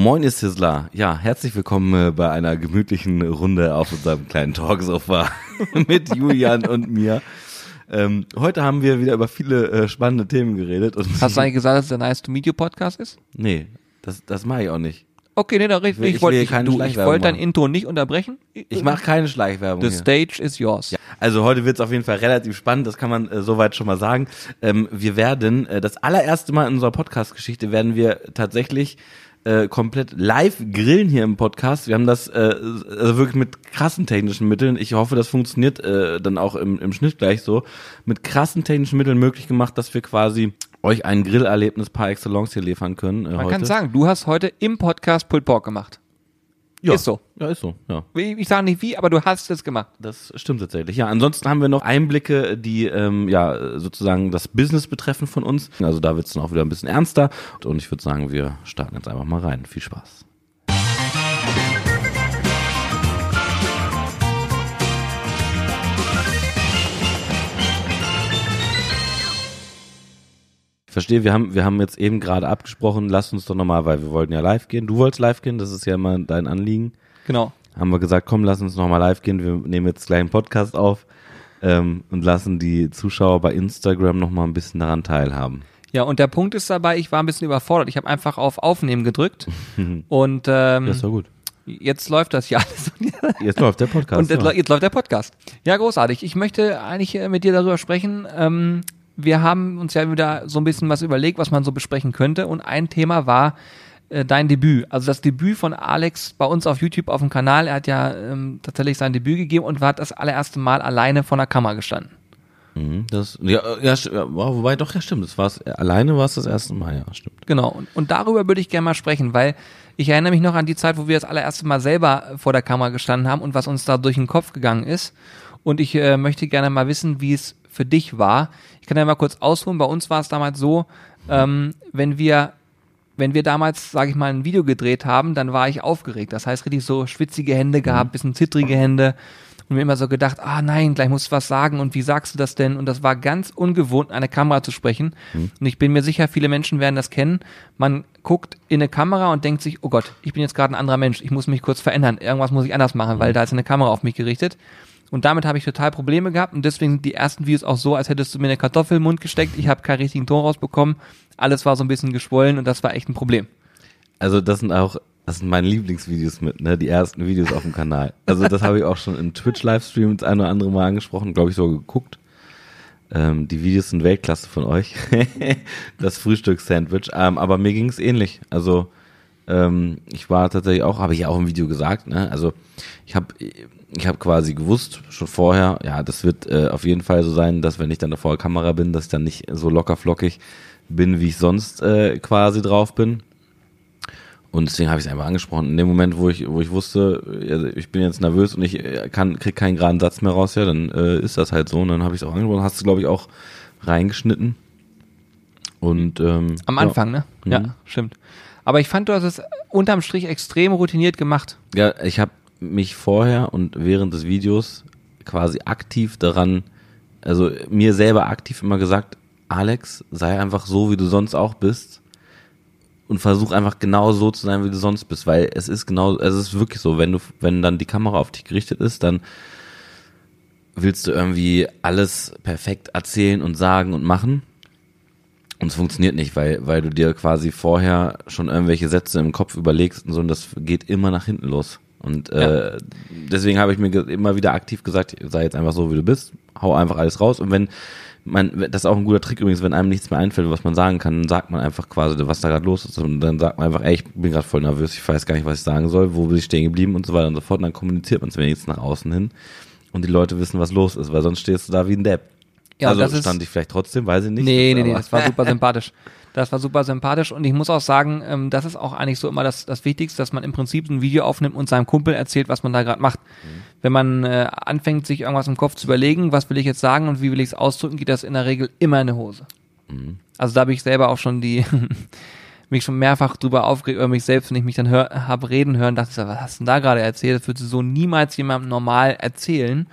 Moin ist Sizzler. Ja, herzlich willkommen äh, bei einer gemütlichen Runde auf unserem kleinen Talksofa mit Julian und mir. Ähm, heute haben wir wieder über viele äh, spannende Themen geredet. Hast du eigentlich gesagt, dass es der Nice to Meet You Podcast ist? nee, das, das mache ich auch nicht. Okay, nee, da richtig. Ich, ich wollte ich, keine du, ich wollte dein machen. Intro nicht unterbrechen. Ich mache keine Schleichwerbung The hier. stage is yours. Ja, also heute wird es auf jeden Fall relativ spannend, das kann man äh, soweit schon mal sagen. Ähm, wir werden äh, das allererste Mal in unserer Podcast-Geschichte werden wir tatsächlich äh, komplett live grillen hier im Podcast. Wir haben das äh, also wirklich mit krassen technischen Mitteln. Ich hoffe, das funktioniert äh, dann auch im, im Schnitt gleich so. Mit krassen technischen Mitteln möglich gemacht, dass wir quasi euch ein Grillerlebnis par excellence hier liefern können. Äh, Man heute. kann sagen, du hast heute im Podcast Pulled Pork gemacht. Ja. ist so. Ja, ist so. Ja. Ich, sage nicht wie, aber du hast es gemacht. Das stimmt tatsächlich. Ja, ansonsten haben wir noch Einblicke, die ähm, ja sozusagen das Business betreffen von uns. Also da wird es dann auch wieder ein bisschen ernster. Und ich würde sagen, wir starten jetzt einfach mal rein. Viel Spaß. Ich verstehe, wir haben, wir haben jetzt eben gerade abgesprochen, lass uns doch nochmal, weil wir wollten ja live gehen. Du wolltest live gehen, das ist ja immer dein Anliegen Genau. haben wir gesagt, komm, lass uns nochmal live gehen. Wir nehmen jetzt gleich einen Podcast auf ähm, und lassen die Zuschauer bei Instagram nochmal ein bisschen daran teilhaben. Ja, und der Punkt ist dabei, ich war ein bisschen überfordert. Ich habe einfach auf Aufnehmen gedrückt und ähm, Das war gut. jetzt läuft das ja alles. Jetzt läuft der Podcast. Und jetzt, ja. jetzt läuft der Podcast. Ja, großartig. Ich möchte eigentlich äh, mit dir darüber sprechen. Ähm, wir haben uns ja wieder so ein bisschen was überlegt, was man so besprechen könnte. Und ein Thema war äh, dein Debüt. Also das Debüt von Alex bei uns auf YouTube auf dem Kanal. Er hat ja ähm, tatsächlich sein Debüt gegeben und war das allererste Mal alleine vor der Kamera gestanden. Mhm, das, ja, äh, ja, wobei doch, ja stimmt. Das war's, alleine war es das erste Mal, ja, stimmt. Genau. Und, und darüber würde ich gerne mal sprechen, weil ich erinnere mich noch an die Zeit, wo wir das allererste Mal selber vor der Kamera gestanden haben und was uns da durch den Kopf gegangen ist. Und ich äh, möchte gerne mal wissen, wie es für dich war. Ich kann ja mal kurz ausholen. Bei uns war es damals so, ähm, wenn wir wenn wir damals, sage ich mal, ein Video gedreht haben, dann war ich aufgeregt. Das heißt, richtig so schwitzige Hände gehabt, bisschen zittrige Hände und mir immer so gedacht, ah nein, gleich musst du was sagen und wie sagst du das denn? Und das war ganz ungewohnt, in eine Kamera zu sprechen. Und ich bin mir sicher, viele Menschen werden das kennen. Man guckt in eine Kamera und denkt sich, oh Gott, ich bin jetzt gerade ein anderer Mensch, ich muss mich kurz verändern, irgendwas muss ich anders machen, weil da ist eine Kamera auf mich gerichtet. Und damit habe ich total Probleme gehabt und deswegen sind die ersten Videos auch so, als hättest du mir eine Kartoffel im Mund gesteckt. Ich habe keinen richtigen Ton rausbekommen. Alles war so ein bisschen geschwollen und das war echt ein Problem. Also das sind auch, das sind meine Lieblingsvideos mit, ne, die ersten Videos auf dem Kanal. Also das habe ich auch schon in Twitch-Livestream das eine oder andere Mal angesprochen, glaube ich, so geguckt. Ähm, die Videos sind Weltklasse von euch. das Frühstückssandwich. Ähm, aber mir ging es ähnlich. Also ähm, ich war tatsächlich auch, habe ich ja auch im Video gesagt, ne? Also ich habe ich habe quasi gewusst schon vorher, ja, das wird äh, auf jeden Fall so sein, dass wenn ich dann vor der Kamera bin, dass ich dann nicht so locker flockig bin, wie ich sonst äh, quasi drauf bin. Und deswegen habe ich es einfach angesprochen. In dem Moment, wo ich, wo ich wusste, also ich bin jetzt nervös und ich äh, kann, krieg keinen geraden Satz mehr raus, ja, dann äh, ist das halt so. Und dann habe ich es auch angesprochen. Hast du, glaube ich, auch reingeschnitten. Und ähm, Am ja. Anfang, ne? Mhm. Ja, stimmt. Aber ich fand, du hast es unterm Strich extrem routiniert gemacht. Ja, ich habe mich vorher und während des Videos quasi aktiv daran, also mir selber aktiv immer gesagt, Alex, sei einfach so, wie du sonst auch bist und versuch einfach genau so zu sein, wie du sonst bist, weil es ist genau, es ist wirklich so, wenn du, wenn dann die Kamera auf dich gerichtet ist, dann willst du irgendwie alles perfekt erzählen und sagen und machen. Und es funktioniert nicht, weil, weil du dir quasi vorher schon irgendwelche Sätze im Kopf überlegst und so, und das geht immer nach hinten los. Und äh, deswegen habe ich mir immer wieder aktiv gesagt, sei jetzt einfach so, wie du bist, hau einfach alles raus. Und wenn man, das ist auch ein guter Trick übrigens, wenn einem nichts mehr einfällt, was man sagen kann, dann sagt man einfach quasi, was da gerade los ist. Und dann sagt man einfach, ey, ich bin gerade voll nervös, ich weiß gar nicht, was ich sagen soll, wo bin ich stehen geblieben und so weiter und so fort. Und dann kommuniziert man es wenigstens nach außen hin. Und die Leute wissen, was los ist, weil sonst stehst du da wie ein Depp. Ja, also das ist- stand ich vielleicht trotzdem, weiß ich nicht. Nee, nee, nee, das war super sympathisch. Das war super sympathisch und ich muss auch sagen, ähm, das ist auch eigentlich so immer das, das Wichtigste, dass man im Prinzip ein Video aufnimmt und seinem Kumpel erzählt, was man da gerade macht. Wenn man äh, anfängt, sich irgendwas im Kopf zu überlegen, was will ich jetzt sagen und wie will ich es ausdrücken, geht das in der Regel immer in eine Hose. Also da habe ich selber auch schon die mich schon mehrfach drüber aufgeregt über mich selbst, wenn ich mich dann habe reden hören, dachte ich, so, was hast du denn da gerade erzählt? Das würdest du so niemals jemandem normal erzählen.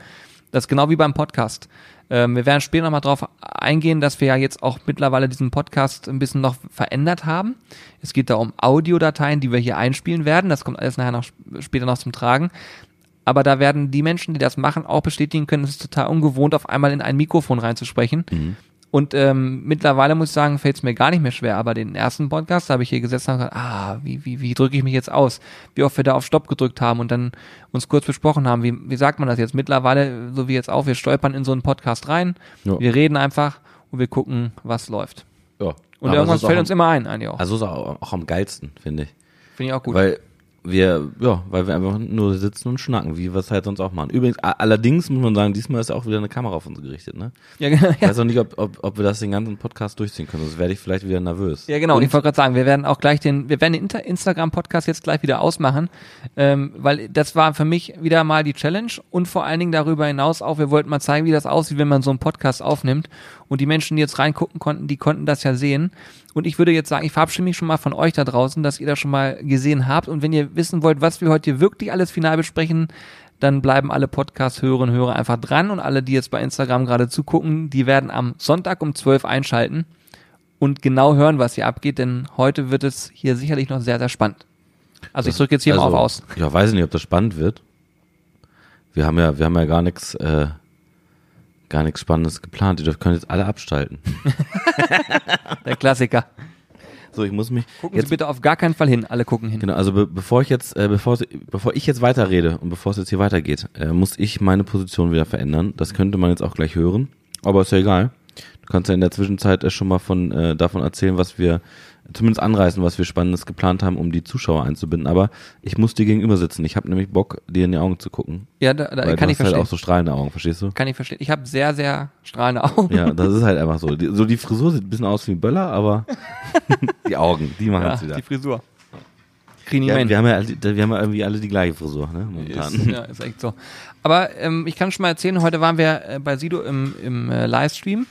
Das ist genau wie beim Podcast. Ähm, wir werden später nochmal drauf eingehen, dass wir ja jetzt auch mittlerweile diesen Podcast ein bisschen noch verändert haben. Es geht da um Audiodateien, die wir hier einspielen werden. Das kommt alles nachher noch später noch zum Tragen. Aber da werden die Menschen, die das machen, auch bestätigen können, es ist total ungewohnt, auf einmal in ein Mikrofon reinzusprechen. Und ähm, mittlerweile muss ich sagen, fällt es mir gar nicht mehr schwer. Aber den ersten Podcast, da habe ich hier gesessen und gesagt, ah, wie, wie, wie drücke ich mich jetzt aus? Wie oft wir da auf Stopp gedrückt haben und dann uns kurz besprochen haben, wie, wie sagt man das jetzt? Mittlerweile, so wie jetzt auch, wir stolpern in so einen Podcast rein, Ja. wir reden einfach und wir gucken, was läuft. Ja. Und irgendwas fällt uns am, immer ein, eigentlich auch. Also ist auch, auch am geilsten, finde ich. Finde ich auch gut. Weil wir, ja, weil wir einfach nur sitzen und schnacken, wie wir es halt sonst auch machen. Übrigens, allerdings muss man sagen, diesmal ist auch wieder eine Kamera auf uns gerichtet, ne? ja, genau. Ich weiß auch nicht, ob, ob, ob wir das den ganzen Podcast durchziehen können, sonst werde ich vielleicht wieder nervös. Ja, genau. Und ich wollte gerade sagen, wir werden auch gleich den, wir werden den Instagram-Podcast jetzt gleich wieder ausmachen, ähm, weil das war für mich wieder mal die Challenge und vor allen Dingen darüber hinaus auch, wir wollten mal zeigen, wie das aussieht, wenn man so einen Podcast aufnimmt. Und die Menschen, die jetzt reingucken konnten, die konnten das ja sehen. Und ich würde jetzt sagen, ich verabschiede mich schon mal von euch da draußen, dass ihr das schon mal gesehen habt. Und wenn ihr wissen wollt, was wir heute hier wirklich alles final besprechen, dann bleiben alle Podcast-Hörerinnen und Hörer einfach dran und alle, die jetzt bei Instagram gerade zugucken, die werden am Sonntag um 12 einschalten und genau hören, was hier abgeht, denn heute wird es hier sicherlich noch sehr, sehr spannend. Also ich drücke jetzt hier mal auf aus. Ja, weiß ich nicht, ob das spannend wird. Wir haben ja, wir haben ja gar nichts, äh, gar nichts Spannendes geplant. Ihr können jetzt alle abschalten. Der Klassiker. So, ich muss mich Gucken jetzt Sie bitte auf gar keinen Fall hin. Alle gucken hin. Genau, also be bevor ich jetzt, äh, bevor, bevor ich jetzt weiterrede und bevor es jetzt hier weitergeht, äh, muss ich meine Position wieder verändern. Das könnte man jetzt auch gleich hören, aber ist ja egal. Du kannst ja in der Zwischenzeit äh, schon mal von äh, davon erzählen, was wir zumindest anreißen, was wir Spannendes geplant haben, um die Zuschauer einzubinden. Aber ich muss dir gegenüber sitzen. Ich habe nämlich Bock, dir in die Augen zu gucken. Ja, da, da kann du ich hast halt verstehen. auch so strahlende Augen, verstehst du? Kann ich verstehen. Ich habe sehr, sehr strahlende Augen. Ja, das ist halt einfach so. Die, so die Frisur sieht ein bisschen aus wie Böller, aber die Augen, die machen Ja, es wieder. die Frisur. Ja, wir haben ja, alle- wir haben ja irgendwie alle die gleiche Frisur, ne? Momentan. Ist, ja, ist echt so. Aber ähm, ich kann schon mal erzählen, heute waren wir äh, bei Sido im, im äh, Livestream.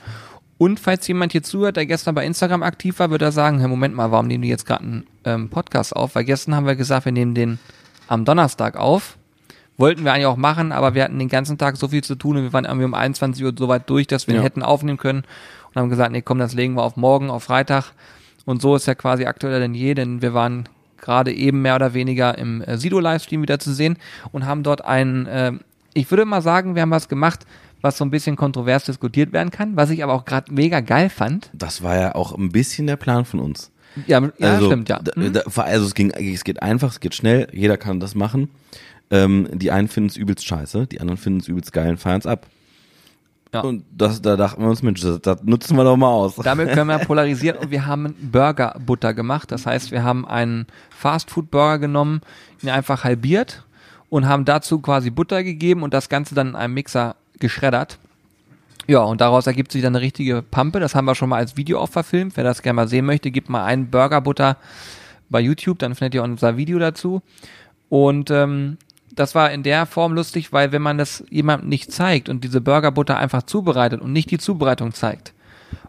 Und falls jemand hier zuhört, der gestern bei Instagram aktiv war, wird er sagen, hey, Moment mal, warum nehmen die jetzt gerade einen ähm, Podcast auf? Weil gestern haben wir gesagt, wir nehmen den am Donnerstag auf. Wollten wir eigentlich auch machen, aber wir hatten den ganzen Tag so viel zu tun und wir waren irgendwie um 21 Uhr so weit durch, dass wir ihn Ja. hätten aufnehmen können und haben gesagt, nee, komm, das legen wir auf morgen, auf Freitag. Und so ist er quasi aktueller denn je, denn wir waren gerade eben mehr oder weniger im äh, Sido-Livestream wieder zu sehen und haben dort einen, äh, ich würde mal sagen, wir haben was gemacht, was so ein bisschen kontrovers diskutiert werden kann, was ich aber auch gerade mega geil fand. Das war ja auch ein bisschen der Plan von uns. Ja, ja also, stimmt, ja. Da, Hm? da, also es ging, es geht einfach, es geht schnell, jeder kann das machen. Ähm, die einen finden es übelst scheiße, die anderen finden es übelst geil und feiern es ab. Ja. Und das, da dachten wir uns, Mensch, das, das nutzen wir doch mal aus. Damit können wir polarisieren und wir haben Burger-Butter gemacht. Das heißt, wir haben einen Fast-Food-Burger genommen, ihn einfach halbiert und haben dazu quasi Butter gegeben und das Ganze dann in einem Mixer geschreddert. Ja, und daraus ergibt sich dann eine richtige Pampe. Das haben wir schon mal als Video auch verfilmt. Wer das gerne mal sehen möchte, gibt mal einen Burger-Butter bei YouTube, dann findet ihr unser Video dazu. Und ähm, das war in der Form lustig, weil wenn man das jemandem nicht zeigt und diese Burgerbutter einfach zubereitet und nicht die Zubereitung zeigt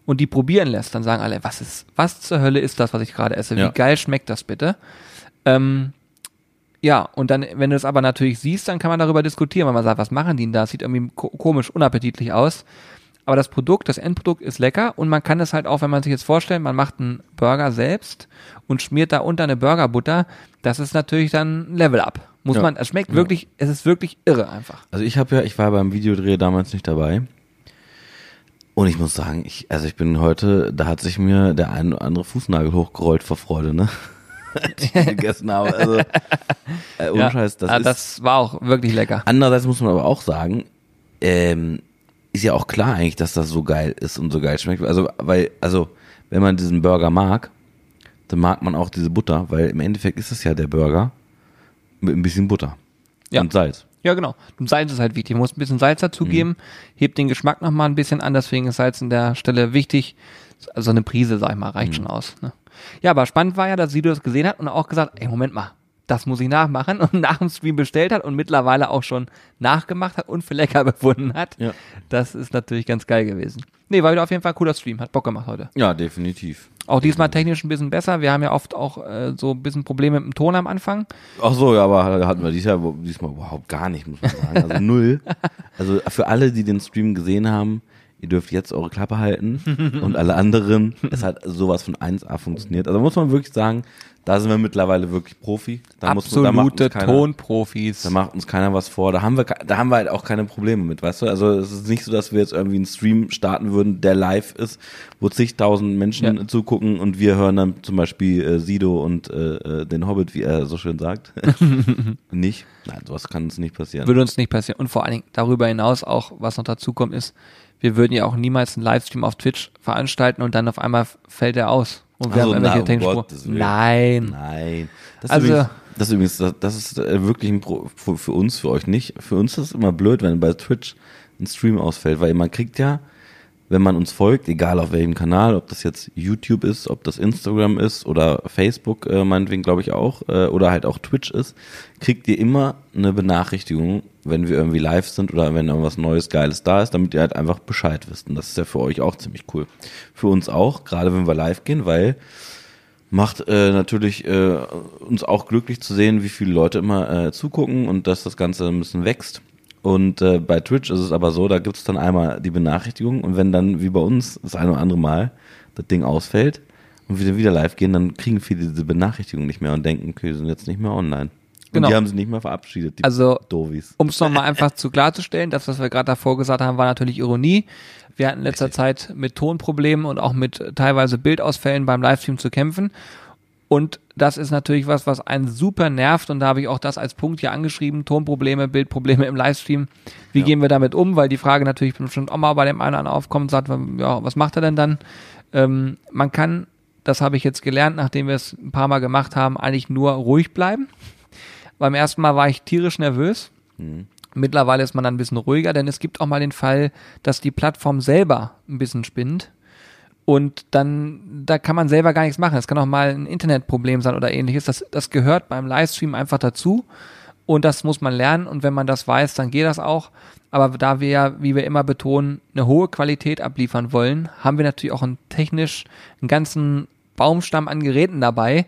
und die probieren lässt, dann sagen alle, was ist, was zur Hölle ist das, was ich gerade esse? Ja. Wie geil schmeckt das bitte? Ähm, ja, und dann, wenn du es aber natürlich siehst, dann kann man darüber diskutieren, weil man sagt, was machen die denn da? Das sieht irgendwie ko komisch, unappetitlich aus. Aber das Produkt, das Endprodukt ist lecker und man kann es halt auch, wenn man sich jetzt vorstellt, man macht einen Burger selbst und schmiert da unter eine Burgerbutter, das ist natürlich dann ein Level up. Muss Ja. man, es schmeckt Ja. wirklich, es ist wirklich irre einfach. Also ich habe ja, ich war beim Videodreh damals nicht dabei. Und ich muss sagen, ich, also ich bin heute, da hat sich mir der ein oder andere Fußnagel hochgerollt vor Freude, ne? Ich gegessen habe. Also, äh, ohne Scheiß, das ah, ist. das war auch wirklich lecker. Andererseits muss man aber auch sagen, ähm, ist ja auch klar eigentlich, dass das so geil ist und so geil schmeckt. Also, weil, also, wenn man diesen Burger mag, dann mag man auch diese Butter, weil im Endeffekt ist es ja der Burger mit ein bisschen Butter Ja. und Salz. Ja, genau. Und Salz ist halt wichtig. Man muss ein bisschen Salz dazugeben, hebt den Geschmack nochmal ein bisschen an, deswegen ist Salz an der Stelle wichtig. Also eine Prise, sag ich mal, reicht schon aus. Ne? Ja, aber spannend war ja, dass Sido das gesehen hat und auch gesagt, ey, Moment mal, das muss ich nachmachen und nach dem Stream bestellt hat und mittlerweile auch schon nachgemacht hat und für lecker befunden hat. Ja. Das ist natürlich ganz geil gewesen. Nee, war wieder auf jeden Fall ein cooler Stream, hat Bock gemacht heute. Ja, definitiv. Auch diesmal technisch ein bisschen besser. Wir haben ja oft auch äh, so ein bisschen Probleme mit dem Ton am Anfang. Ach so, ja, aber hatten wir Jahr, diesmal überhaupt gar nicht, muss man sagen. Also null. Also für alle, die den Stream gesehen haben, ihr dürft jetzt eure Klappe halten und alle anderen, es hat sowas von 1A funktioniert. Also muss man wirklich sagen, da sind wir mittlerweile wirklich Profi. Da muss man, da Absolute keiner, Tonprofis. da macht uns keiner was vor. Da haben wir, da haben wir halt auch keine Probleme mit, weißt du? Also es ist nicht so, dass wir jetzt irgendwie einen Stream starten würden, der live ist, wo zigtausend Menschen Ja. zugucken und wir hören dann zum Beispiel äh, Sido und äh, äh, den Hobbit, wie er so schön sagt. nicht? Nein, sowas kann uns nicht passieren. Würde uns nicht passieren. Und vor allen Dingen darüber hinaus auch, was noch dazu kommt, ist, wir würden ja auch niemals einen Livestream auf Twitch veranstalten und dann auf einmal fällt er aus. Und wir Ach so, haben irgendwelche na, Spur- Willen. Nein. Nein. Das ist Also- übrigens, das ist übrigens, das, ist äh, wirklich ein Pro, für, für uns, für euch nicht. Für uns ist es immer blöd, wenn bei Twitch ein Stream ausfällt, weil man kriegt ja, wenn man uns folgt, egal auf welchem Kanal, ob das jetzt YouTube ist, ob das Instagram ist oder Facebook, äh, meinetwegen glaube ich auch, äh, oder halt auch Twitch ist, kriegt ihr immer eine Benachrichtigung, wenn wir irgendwie live sind oder wenn irgendwas Neues, Geiles da ist, damit ihr halt einfach Bescheid wisst. Und das ist ja für euch auch ziemlich cool. Für uns auch, gerade wenn wir live gehen, weil macht äh, natürlich äh, uns auch glücklich zu sehen, wie viele Leute immer äh, zugucken und dass das Ganze ein bisschen wächst. Und äh, bei Twitch ist es aber so, da gibt es dann einmal die Benachrichtigung und wenn dann, wie bei uns, das eine oder andere Mal das Ding ausfällt und wir dann wieder live gehen, dann kriegen viele diese Benachrichtigung nicht mehr und denken, okay, wir sind jetzt nicht mehr online. Und Genau. die haben sich nicht mehr verabschiedet, die Also, Dovis. um es nochmal einfach zu klarzustellen, das, was wir gerade davor gesagt haben, war natürlich Ironie. Wir hatten in letzter Zeit mit Tonproblemen und auch mit teilweise Bildausfällen beim Livestream zu kämpfen. Und das ist natürlich was, was einen super nervt. Und da habe ich auch das als Punkt hier angeschrieben. Tonprobleme, Bildprobleme im Livestream. Wie Ja. gehen wir damit um? Weil die Frage natürlich bestimmt auch mal bei dem einen oder anderen aufkommt und sagt, ja, was macht er denn dann? Ähm, man kann, das habe ich jetzt gelernt, nachdem wir es ein paar Mal gemacht haben, eigentlich nur ruhig bleiben. Beim ersten Mal war ich tierisch nervös. Mittlerweile ist man dann ein bisschen ruhiger, denn es gibt auch mal den Fall, dass die Plattform selber ein bisschen spinnt. Und dann, da kann man selber gar nichts machen. Es kann auch mal ein Internetproblem sein oder ähnliches. Das, das gehört beim Livestream einfach dazu. Und das muss man lernen. Und wenn man das weiß, dann geht das auch. Aber da wir ja, wie wir immer betonen, eine hohe Qualität abliefern wollen, haben wir natürlich auch einen technisch einen ganzen Baumstamm an Geräten dabei.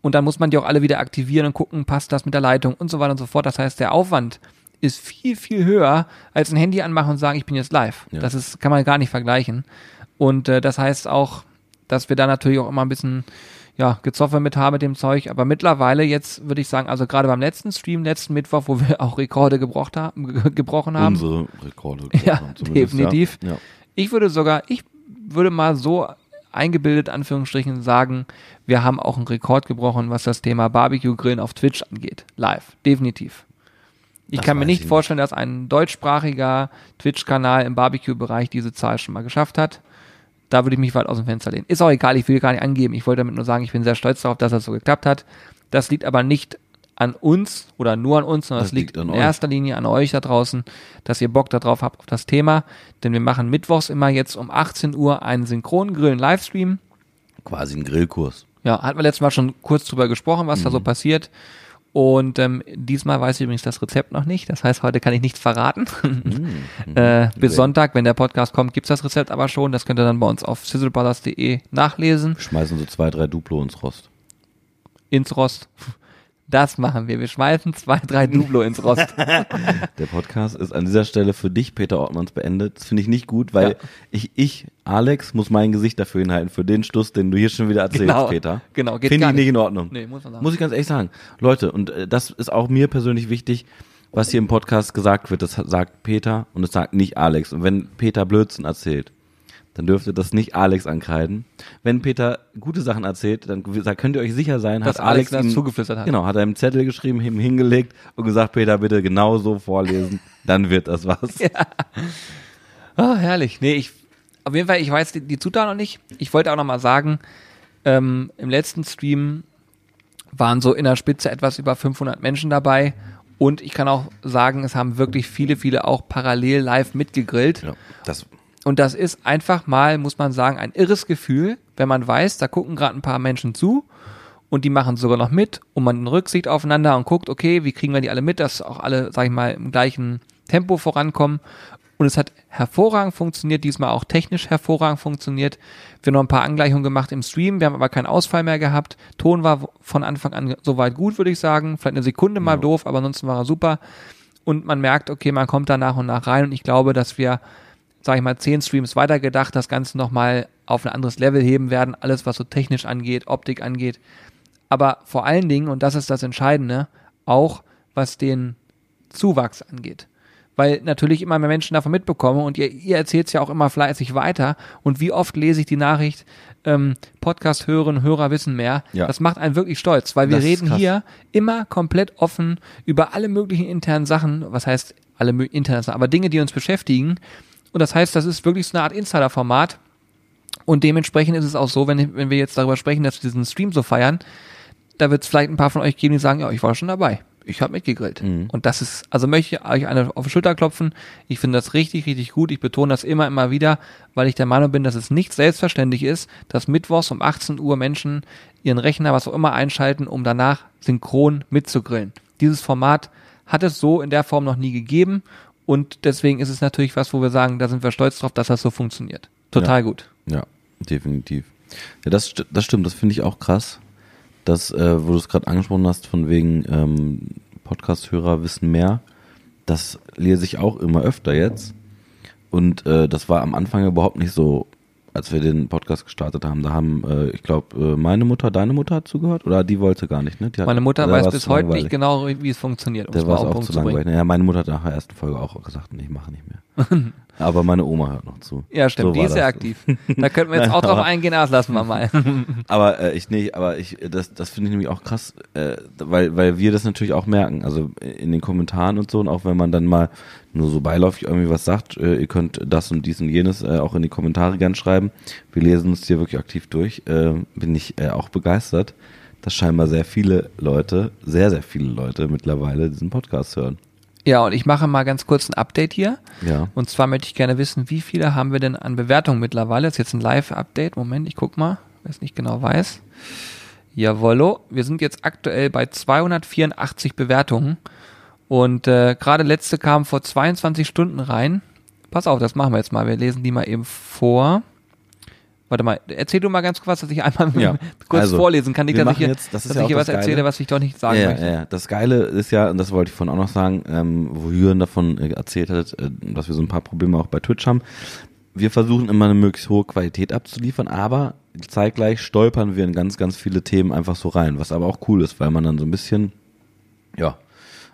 Und dann muss man die auch alle wieder aktivieren und gucken, passt das mit der Leitung und so weiter und so fort. Das heißt, der Aufwand ist viel, viel höher, als ein Handy anmachen und sagen, ich bin jetzt live. Ja. Das ist, kann man gar nicht vergleichen. Und äh, das heißt auch, dass wir da natürlich auch immer ein bisschen ja, Gezoffe mit haben mit dem Zeug. Aber mittlerweile jetzt würde ich sagen, also gerade beim letzten Stream, letzten Mittwoch, wo wir auch Rekorde gebrochen haben, ge- gebrochen haben. Unsere Rekorde. Ja, zumindest, definitiv. Ja. Ja. Ich würde sogar, ich würde mal so eingebildet, Anführungsstrichen, sagen, wir haben auch einen Rekord gebrochen, was das Thema Barbecue-Grillen auf Twitch angeht. Live. Definitiv. Ich Das kann mir nicht ich vorstellen, dass ein deutschsprachiger Twitch-Kanal im Barbecue-Bereich diese Zahl schon mal geschafft hat. Da würde ich mich weit aus dem Fenster lehnen. Ist auch egal, ich will gar nicht angeben. Ich wollte damit nur sagen, ich bin sehr stolz darauf, dass das so geklappt hat. Das liegt aber nicht an uns oder nur an uns, sondern Das es liegt, liegt in euch. erster Linie an euch da draußen, dass ihr Bock darauf habt auf das Thema. Denn wir machen mittwochs immer jetzt um 18 Uhr einen Synchrongrillen-Livestream. Quasi ein Grillkurs. Ja, hatten wir letztes Mal schon kurz drüber gesprochen, was da Mhm. so passiert. Und ähm, diesmal weiß ich übrigens das Rezept noch nicht. Das heißt, heute kann ich nichts verraten. äh, bis Mhm. Okay. Sonntag, wenn der Podcast kommt, gibt's das Rezept aber schon. Das könnt ihr dann bei uns auf sizzlebrothers.de nachlesen. Schmeißen so zwei, drei Duplo ins Rost. Ins Rost. Das machen wir. Wir schmeißen zwei, drei Duplo ins Rost. Der Podcast ist an dieser Stelle für dich, Peter Ortmanns, beendet. Das finde ich nicht gut, weil Ja. ich, ich, Alex, muss mein Gesicht dafür hinhalten, für den Stuss, den du hier schon wieder erzählst, Genau. Peter. Genau, geht Finde ich nicht in Ordnung. Nee, muss man sagen. Muss ich ganz ehrlich sagen. Leute, und äh, das ist auch mir persönlich wichtig, was hier im Podcast gesagt wird, das sagt Peter und es sagt nicht Alex. Und wenn Peter Blödsinn erzählt, dann dürft ihr das nicht Alex ankreiden. Wenn Peter gute Sachen erzählt, dann da könnt ihr euch sicher sein, Dass hat Alex Alex das ihm, zugeflüstert hat. Genau, hat er einen Zettel geschrieben, ihm hingelegt und gesagt, Peter, bitte genau so vorlesen, dann wird das was. Ah, herrlich. Nee, ich, auf jeden Fall, ich weiß die, die Zutaten noch nicht. Ich wollte auch noch mal sagen, ähm, im letzten Stream waren so in der Spitze etwas über 500 Menschen dabei. Und ich kann auch sagen, es haben wirklich viele, viele auch parallel live mitgegrillt. Ja, das, Und das ist einfach mal, muss man sagen, ein irres Gefühl, wenn man weiß, da gucken gerade ein paar Menschen zu und die machen sogar noch mit und man Rücksicht aufeinander und guckt, okay, wie kriegen wir die alle mit, dass auch alle, sag ich mal, im gleichen Tempo vorankommen. Und es hat hervorragend funktioniert, diesmal auch technisch hervorragend funktioniert. Wir haben noch ein paar Angleichungen gemacht im Stream, wir haben aber keinen Ausfall mehr gehabt. Ton war von Anfang an soweit gut, würde ich sagen. Vielleicht eine Sekunde mal doof, aber ansonsten war er super. Und man merkt, okay, man kommt da nach und nach rein und ich glaube, dass wir sage ich mal, zehn Streams weitergedacht, das Ganze nochmal auf ein anderes Level heben werden, alles was so technisch angeht, Optik angeht. Aber vor allen Dingen, und das ist das Entscheidende, auch was den Zuwachs angeht. Weil natürlich immer mehr Menschen davon mitbekommen und ihr, ihr erzählt es ja auch immer fleißig weiter. Und wie oft lese ich die Nachricht, ähm, Podcast-Hörerinnen, Hörer wissen mehr. Ja. Das macht einen wirklich stolz, weil wir Das reden hier immer komplett offen über alle möglichen internen Sachen. Was heißt alle internen Sachen? Aber Dinge, die uns beschäftigen. Und das heißt, das ist wirklich so eine Art Insider-Format. Und dementsprechend ist es auch so, wenn, wenn wir jetzt darüber sprechen, dass wir diesen Stream so feiern, da wird es vielleicht ein paar von euch geben, die sagen, ja, ich war schon dabei. Ich habe mitgegrillt. Und das ist, also möchte ich euch eine auf die Schulter klopfen. Ich finde das richtig, richtig gut. Ich betone das immer, immer wieder, weil ich der Meinung bin, dass es nicht selbstverständlich ist, dass mittwochs um 18 Uhr Menschen ihren Rechner, was auch immer, einschalten, um danach synchron mitzugrillen. Dieses Format hat es so in der Form noch nie gegeben. Und deswegen ist es natürlich was, wo wir sagen, da sind wir stolz drauf, dass das so funktioniert. Total Ja. gut. Ja, definitiv. Ja, das, das stimmt, das finde ich auch krass, dass, äh, wo du es gerade angesprochen hast, von wegen ähm, Podcast-Hörer wissen mehr, das lese ich auch immer öfter jetzt. Und äh, das war am Anfang überhaupt nicht so, als wir den Podcast gestartet haben. Da haben, äh, ich glaube, äh, meine Mutter, deine Mutter hat zugehört? Oder die wollte gar nicht, ne? Meine Mutter weiß bis heute langweilig? nicht genau, wie es funktioniert. um Der war auch zu langweilig. Ja, meine Mutter hat nach der ersten Folge auch gesagt, nee, ich mache nicht mehr. Aber meine Oma hört noch zu. Ja, stimmt, So die ist das. aktiv. Da könnten wir jetzt Nein, auch drauf eingehen, aber das lassen wir mal. Aber äh, ich nee, aber ich das das finde ich nämlich auch krass, äh, weil weil wir das natürlich auch merken, also in den Kommentaren und so und auch wenn man dann mal nur so beiläufig irgendwie was sagt, äh, ihr könnt das und dies und jenes äh, auch in die Kommentare gern schreiben. Wir lesen uns hier wirklich aktiv durch. Äh, bin ich äh, auch begeistert, dass scheinbar sehr viele Leute, sehr sehr viele Leute mittlerweile diesen Podcast hören. Ja, und ich mache mal ganz kurz ein Update hier. Ja. Und zwar möchte ich gerne wissen, wie viele haben wir denn an Bewertungen mittlerweile? Das ist jetzt ein Live-Update. Moment, ich guck mal, wer es nicht genau weiß. Jawollo, wir sind jetzt aktuell bei 284 Bewertungen. Und äh, gerade letzte kam vor 22 Stunden rein. Pass auf, das machen wir jetzt mal. Wir lesen die mal eben vor. Warte mal, erzähl du mal ganz kurz, dass ich einmal Ja, kurz also, vorlesen kann. Nicht, dass ich hier, jetzt- das dass ja ich hier was Geile. erzähle, was ich doch nicht sagen ja, möchte. Ja, ja, das Geile ist ja, und das wollte ich vorhin auch noch sagen, ähm, wo Jürgen davon äh, erzählt hat, äh, dass wir so ein paar Probleme auch bei Twitch haben. Wir versuchen immer eine möglichst hohe Qualität abzuliefern, aber zeitgleich stolpern wir in ganz, ganz viele Themen einfach so rein, was aber auch cool ist, weil man dann so ein bisschen, ja,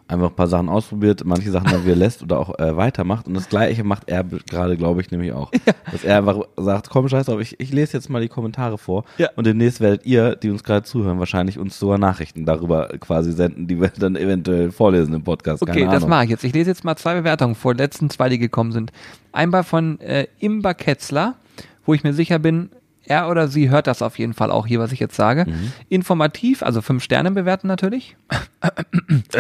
einfach ein paar Sachen ausprobiert, manche Sachen dann wieder lässt oder auch äh, weitermacht. Und das Gleiche macht er gerade, glaube ich, nämlich auch. Dass er einfach sagt, komm, scheiß drauf, ich, ich lese jetzt mal die Kommentare vor. Ja. Und demnächst werdet ihr, die uns gerade zuhören, wahrscheinlich uns sogar Nachrichten darüber quasi senden, die wir dann eventuell vorlesen im Podcast. Okay, Keine das Ahnung. mache ich jetzt. Ich lese jetzt mal zwei Bewertungen vor, die letzten zwei, die gekommen sind. Einmal von äh, Imba Ketzler, wo ich mir sicher bin, er oder sie hört das auf jeden Fall auch hier, was ich jetzt sage. Mhm. Informativ, also fünf Sterne bewerten natürlich.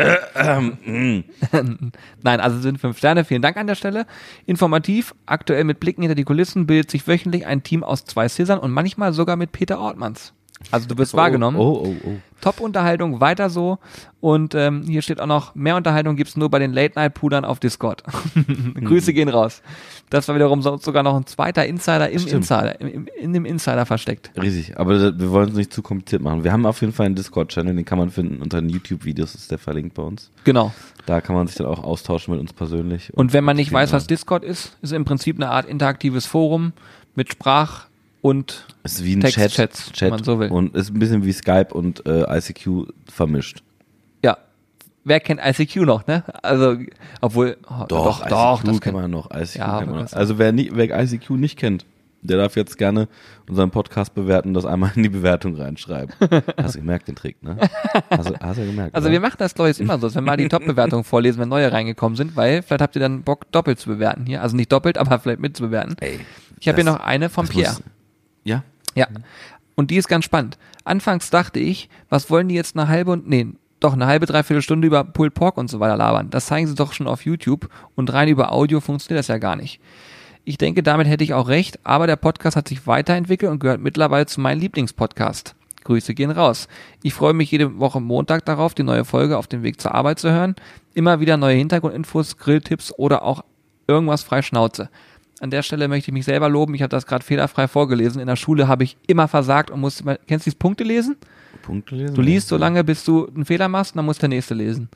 Nein, also sind fünf Sterne. Vielen Dank an der Stelle. Informativ, aktuell mit Blicken hinter die Kulissen bildet sich wöchentlich ein Team aus zwei Scissern und manchmal sogar mit Peter Ortmanns. Also du wirst wahrgenommen. Oh, oh, oh. Top-Unterhaltung, weiter so. Und ähm, hier steht auch noch, mehr Unterhaltung gibt's nur bei den Late-Night-Pudern auf Discord. Grüße gehen raus. Das war wiederum so, sogar noch ein zweiter Insider im Stimmt. Insider, im, im, in dem Insider versteckt. Riesig. Aber wir wollen es nicht zu kompliziert machen. Wir haben auf jeden Fall einen Discord-Channel, den kann man finden unter den YouTube-Videos, ist der verlinkt bei uns. Genau. Da kann man sich dann auch austauschen mit uns persönlich. Und wenn man nicht weiß, was Discord ist, ist im Prinzip eine Art interaktives Forum mit Sprach- und ist wie ein Textchats, Chat, wenn man so will. Und ist ein bisschen wie Skype und äh, ICQ vermischt. Wer kennt ICQ noch, ne? Also, obwohl, oh, doch, doch, ICQ das kennt man noch. ICQ Ja, kennt man noch. Also wer, nie, wer ICQ nicht kennt, der darf jetzt gerne unseren Podcast bewerten und das einmal in die Bewertung reinschreiben. Hast du gemerkt, den Trick, ne? Hast du, hast du gemerkt. Also oder? wir machen das, glaube ich, immer so, dass wir mal die Top-Bewertungen vorlesen, wenn neue reingekommen sind, weil vielleicht habt ihr dann Bock, doppelt zu bewerten hier. Also nicht doppelt, aber vielleicht mitzubewerten. Ey, Ich habe hier noch eine von Pierre. muss- Ja? Ja. Und die ist ganz spannend. Anfangs dachte ich, was wollen die jetzt eine halbe und, nee, doch eine halbe, dreiviertel Stunde über Pulled Pork und so weiter labern. Das zeigen sie doch schon auf YouTube und rein über Audio funktioniert das ja gar nicht. Ich denke, damit hätte ich auch recht, aber der Podcast hat sich weiterentwickelt und gehört mittlerweile zu meinem Lieblingspodcast. Grüße gehen raus. Ich freue mich jede Woche Montag darauf, die neue Folge auf dem Weg zur Arbeit zu hören. Immer wieder neue Hintergrundinfos, Grilltipps oder auch irgendwas frei Schnauze. An der Stelle möchte ich mich selber loben. Ich habe das gerade fehlerfrei vorgelesen. In der Schule habe ich immer versagt und musste mal, kennst du dieses Punkte lesen? Punkte lesen? Du liest so lange, bis du einen Fehler machst, und dann muss der nächste lesen.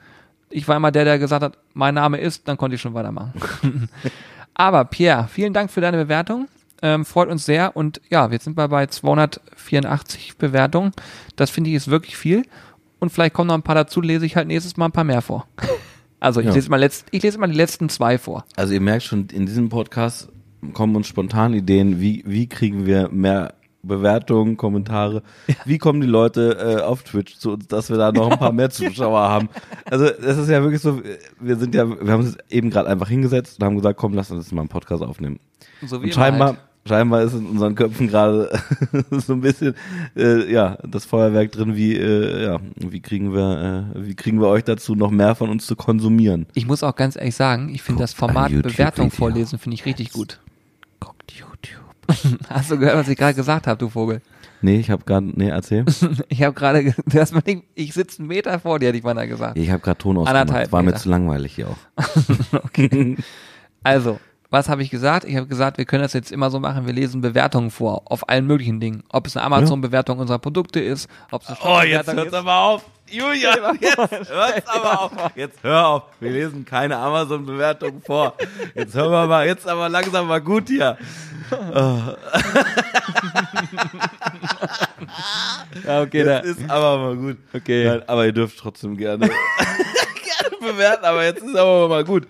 Ich war immer der, der gesagt hat, mein Name ist, dann konnte ich schon weitermachen. Aber Pierre, vielen Dank für deine Bewertung. Ähm, freut uns sehr. Und ja, jetzt sind wir bei 284 Bewertungen. Das finde ich ist wirklich viel. Und vielleicht kommen noch ein paar dazu, lese ich halt nächstes Mal ein paar mehr vor. Also ich, Ja. lese mal letzt, ich lese mal die letzten zwei vor. Also ihr merkt schon, in diesem Podcast kommen uns spontan Ideen, wie, wie kriegen wir mehr Bewertungen, Kommentare, wie kommen die Leute äh, auf Twitch zu uns, dass wir da noch ein paar mehr Zuschauer haben. Also das ist ja wirklich so, wir sind ja, wir haben uns eben gerade einfach hingesetzt und haben gesagt, komm, lass uns jetzt mal einen Podcast aufnehmen. So Und immer scheinbar, halt. Scheinbar ist in unseren Köpfen gerade so ein bisschen äh, ja das Feuerwerk drin, wie äh, ja wie kriegen wir äh, wie kriegen wir euch dazu noch mehr von uns zu konsumieren? Ich muss auch ganz ehrlich sagen, ich finde das Format. Bewertung vorlesen, finde ich richtig gut. Guckt YouTube. Hast du gehört, was ich gerade gesagt habe, du Vogel? Nee, ich habe gerade nee erzähl. Ich habe gerade, ge- du hast mir nicht, ich sitze einen Meter vor dir, hätte ich mal gesagt. Ich habe gerade Ton ausgemacht. Anderthalb War mir Meter. zu langweilig hier auch. Also, was habe ich gesagt? Ich habe gesagt, wir können das jetzt immer so machen, wir lesen Bewertungen vor, auf allen möglichen Dingen. Ob es eine Amazon-Bewertung unserer Produkte ist, ob es eine Oh, jetzt hört's ist. aber auf. Julia, jetzt hört's aber auf. Jetzt hör auf. Wir lesen keine Amazon-Bewertung vor. Jetzt hören wir mal, jetzt aber langsam mal gut hier. Ja, okay, da, Jetzt ist aber mal gut. Okay. Nein, aber ihr dürft trotzdem gerne, gerne bewerten, aber jetzt ist aber mal gut.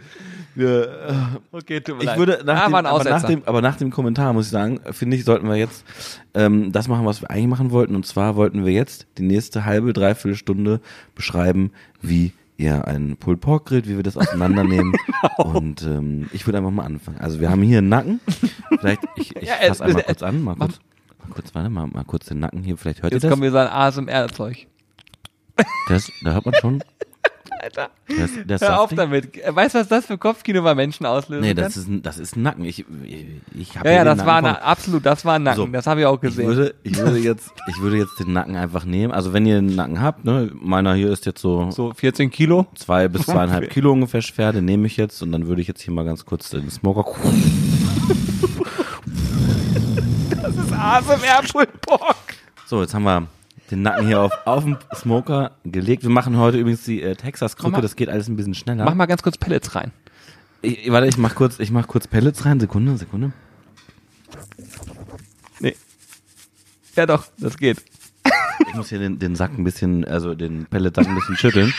Wir, äh, okay, tut mir ich leid. würde nach ah, dem, aber, nach dem, aber nach dem Kommentar muss ich sagen, finde ich, sollten wir jetzt ähm, das machen, was wir eigentlich machen wollten. Und zwar wollten wir jetzt die nächste halbe, dreiviertel Stunde beschreiben, wie ihr einen Pulled Pork grillt, wie wir das auseinandernehmen. Und ähm, ich würde einfach mal anfangen. Also wir haben hier einen Nacken. Vielleicht, ich, ich Ja, äh, fasse einmal äh, kurz an, mal kurz. Mal kurz, warte mal, mal kurz den Nacken hier. Vielleicht hört Jetzt ihr das. kommen wir so ein ASMR-Zeug. das. Da hört man schon. Alter, Das, das hör auf damit. Weißt du, was das für Kopfkino bei Menschen auslösen Nee, kann? das ist ein, das ist ein Nacken. Ich, ich, ich habe ja, ja, das war Nacken eine, absolut, das war ein Nacken. So. das habe ich auch Ich gesehen. würde, ich würde jetzt, ich würde jetzt den Nacken einfach nehmen. Also wenn ihr einen Nacken habt, ne, meiner hier ist jetzt so, so 14 Kilo. zwei bis zweieinhalb. Kilo ungefähr schwer, den nehme ich jetzt und dann würde ich jetzt hier mal ganz kurz den Smoker. Das ist ASMR Pulled Pork. So, jetzt haben wir den Nacken hier auf, auf den Smoker gelegt. Wir machen heute übrigens die äh, Texas-Krücke, das geht alles ein bisschen schneller. Mach mal ganz kurz Pellets rein. Ich, warte, ich mach kurz, ich mach kurz Pellets rein. Sekunde, Sekunde. Nee. Ja doch, das geht. Ich muss hier den, den Sack ein bisschen, also den Pelletsack ein bisschen schütteln.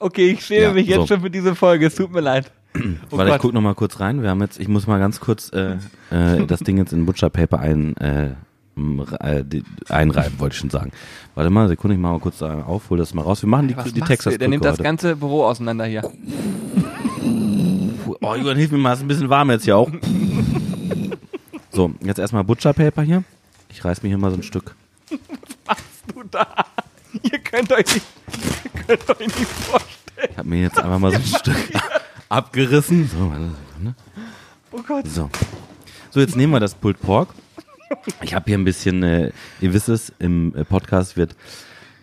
Okay, ich schäme Ja, mich jetzt so. schon für diese Folge. Es tut mir leid. Oh Warte, ich guck noch mal kurz rein. Wir haben jetzt, ich muss mal ganz kurz äh, äh, das Ding jetzt in Butcher Paper ein, äh, äh, einreiben, wollte ich schon sagen. Warte mal, Sekunde, ich mach mal kurz da auf, hol das mal raus. Wir machen die, Was die machst Texas du? Der nimmt das heute. ganze Büro auseinander hier. Oh, Julian, hilf mir mal, ist ein bisschen warm jetzt hier auch. So, jetzt erstmal Butcher Paper hier. Ich reiß mir hier mal so ein Stück. Du da. Ihr könnt euch nicht, ihr könnt euch nicht vorstellen. Ich habe mir jetzt einfach mal so ein Stück abgerissen. So, warte, Sekunde. Oh Gott. So. So, jetzt nehmen wir das Pulled Pork. Ich habe hier ein bisschen, äh, ihr wisst es, im äh, Podcast wird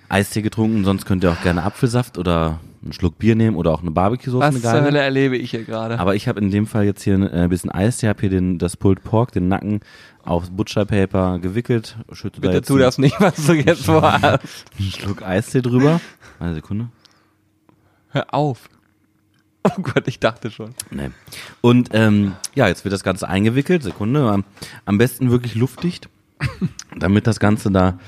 Eistee getrunken, sonst könnt ihr auch gerne Apfelsaft oder einen Schluck Bier nehmen oder auch eine Barbecue-Soße, Was zur. Hölle erlebe ich hier gerade? Aber ich habe in dem Fall jetzt hier ein äh, bisschen Eistee, habe hier den, das Pulled Pork, den Nacken aufs Butcher Paper gewickelt, schütte da Bitte jetzt tu das nicht, was du jetzt vorhast. einen Schluck Eistee drüber. Eine Sekunde. Hör auf. Oh Gott, ich dachte schon. Nee. Und ähm, ja, jetzt wird das Ganze eingewickelt. Sekunde. Am, am besten wirklich luftdicht, damit das Ganze da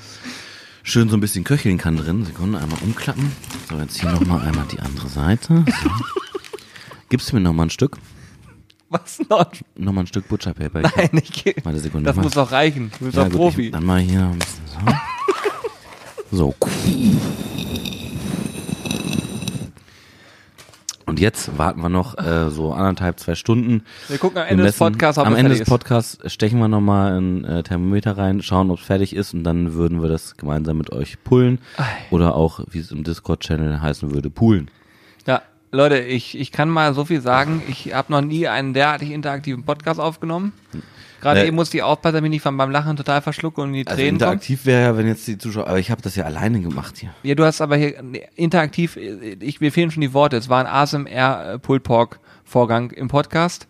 schön so ein bisschen köcheln kann drin. Sekunde, einmal umklappen. So, jetzt hier nochmal einmal die andere Seite. So. Gibst du mir nochmal ein Stück? Was noch? Nochmal ein Stück Butcherpaper. Nein, ich geh- Warte, Sekunde. Das mal. muss doch reichen. Du bist Ja, doch gut, Profi. Ich, dann mal hier ein bisschen so. So. Und jetzt warten wir noch äh, so anderthalb, zwei Stunden. Wir gucken am Ende des Podcasts, Am Ende des Podcasts stechen wir nochmal ein äh, Thermometer rein, schauen, ob es fertig ist und dann würden wir das gemeinsam mit euch pullen. Oder auch, wie es im Discord-Channel heißen würde, poolen. Ja, Leute, ich, ich kann mal so viel sagen. Ich habe noch nie einen derartig interaktiven Podcast aufgenommen. Gerade Äh, eben musste ich aufpassen, damit ich von beim Lachen total verschlucke und die Also Tränen interaktiv wäre ja, wenn jetzt die Zuschauer, aber ich habe das ja alleine gemacht hier. Ja, du hast aber hier interaktiv, äh, ich, mir fehlen schon die Worte. Es war ein ASMR Pulled Pork Vorgang im Podcast.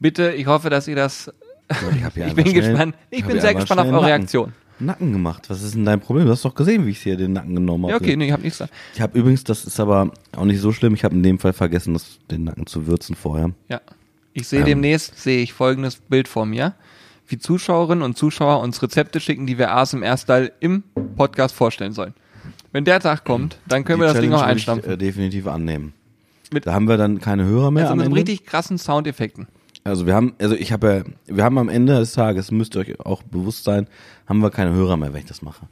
Bitte, ich hoffe, dass ihr das. So, ich ich bin gespannt. Ich bin sehr gespannt auf eure. Reaktion. Nacken gemacht. Was ist denn dein Problem? Du hast doch gesehen, wie ich hier den Nacken genommen habe. Ja, okay, nee, ich hab nichts da. Ich habe übrigens, das ist aber auch nicht so schlimm, ich habe in dem Fall vergessen, das, den Nacken zu würzen vorher. Ja. Ich sehe Ähm. demnächst, sehe ich folgendes Bild vor mir. Wie Zuschauerinnen und Zuschauer uns Rezepte schicken, die wir erst im Podcast vorstellen sollen. Wenn der Tag kommt, dann können wir Die das Ding auch Challenge will ich, einstampfen. äh, definitiv annehmen. Mit- da haben wir dann keine Hörer mehr Also mit richtig krassen Soundeffekten. Also wir haben, also ich habe ja, wir haben am Ende des Tages, müsst ihr euch auch bewusst sein, haben wir keine Hörer mehr, wenn ich das mache.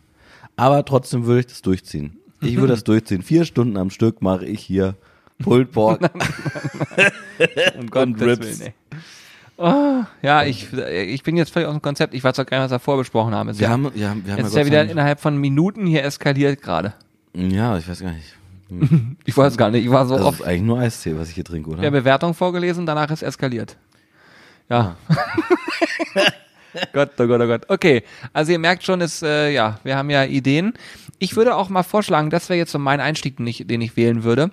Aber trotzdem würde ich das durchziehen. Ich würde das durchziehen. Vier Stunden am Stück mache ich hier Pulled Pork. Und Gottes Rips. Oh, ja, ich, ich bin jetzt völlig aus dem Konzept. Ich weiß auch gar nicht, was wir vorher besprochen haben. Es Wir ja, haben, haben, wir haben jetzt ist ja, ja wieder sei innerhalb von Minuten hier eskaliert gerade. Dank- ja, ich weiß gar nicht. Ich weiß gar nicht, ich war so Das oft ist eigentlich nur Eistee, was ich hier trinke, oder? der Bewertung vorgelesen, danach ist eskaliert. Ja. Gott, oh Gott, oh Gott. Okay, also ihr merkt schon, ist, äh, ja, wir haben ja Ideen. Ich würde auch mal vorschlagen, das wäre jetzt so mein Einstieg, den ich, den ich wählen würde.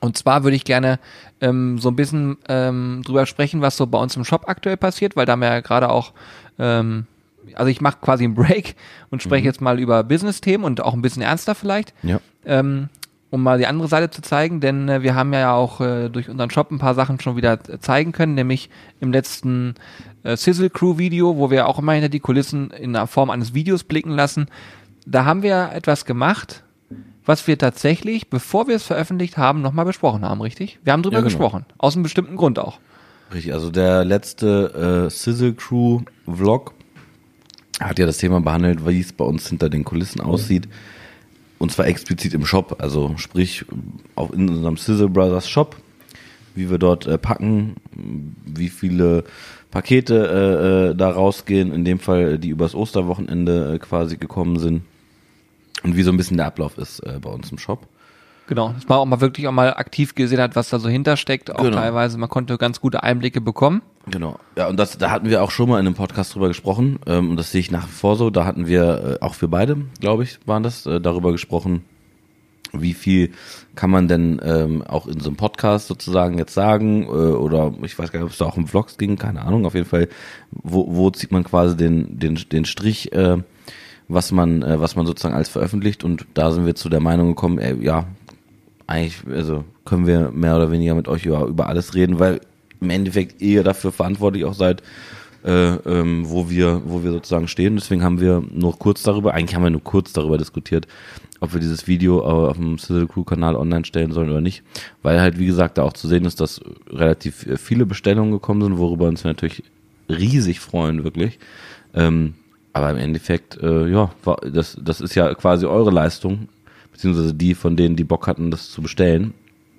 Und zwar würde ich gerne ähm, so ein bisschen ähm, drüber sprechen, was so bei uns im Shop aktuell passiert, weil da haben wir ja gerade auch, ähm, also ich mache quasi einen Break und spreche jetzt mal über Business-Themen und auch ein bisschen ernster vielleicht ja. ähm, um mal die andere Seite zu zeigen, denn äh, wir haben ja auch äh, durch unseren Shop ein paar Sachen schon wieder äh, zeigen können, nämlich im letzten äh, Sizzle Crew Video, wo wir auch immer hinter die Kulissen in der Form eines Videos blicken lassen. Da haben wir etwas gemacht, was wir tatsächlich, bevor wir es veröffentlicht haben, nochmal besprochen haben, richtig? Wir haben drüber Ja, genau. gesprochen, aus einem bestimmten Grund auch. Richtig, also der letzte äh, Sizzle Crew Vlog hat ja das Thema behandelt, wie es bei uns hinter den Kulissen aussieht. Und zwar explizit im Shop, also sprich auch in unserem Sizzle Brothers Shop, wie wir dort äh, packen, wie viele Pakete äh, äh, da rausgehen, in dem Fall die übers Osterwochenende äh, quasi gekommen sind und wie so ein bisschen der Ablauf ist äh, bei uns im Shop. Genau, dass man auch mal wirklich auch mal aktiv gesehen hat, was da so hintersteckt, auch Genau. teilweise. Man konnte ganz gute Einblicke bekommen. Genau. Ja, und das, da hatten wir auch schon mal in einem Podcast drüber gesprochen. Ähm, und das sehe ich nach wie vor so. Da hatten wir äh, auch für beide, glaube ich, waren das, äh, darüber gesprochen, wie viel kann man denn ähm, auch in so einem Podcast sozusagen jetzt sagen, äh, oder ich weiß gar nicht, ob es da auch um Vlogs ging, keine Ahnung, auf jeden Fall, wo, wo zieht man quasi den, den, den Strich, äh, was man, äh, was man sozusagen als veröffentlicht und da sind wir zu der Meinung gekommen, ey, ja, eigentlich, also können wir mehr oder weniger mit euch über, über alles reden, weil im Endeffekt ihr dafür verantwortlich auch seid, äh, ähm, wo wir, wo wir sozusagen stehen. Deswegen haben wir nur kurz darüber, eigentlich haben wir nur kurz darüber diskutiert, ob wir dieses Video äh, auf dem Sizzle Crew Kanal online stellen sollen oder nicht, weil halt wie gesagt da auch zu sehen ist, dass relativ äh, viele Bestellungen gekommen sind, worüber uns natürlich riesig freuen wirklich. Ähm, aber im Endeffekt, äh, ja, das, das ist ja quasi eure Leistung, beziehungsweise die von denen, die Bock hatten, das zu bestellen.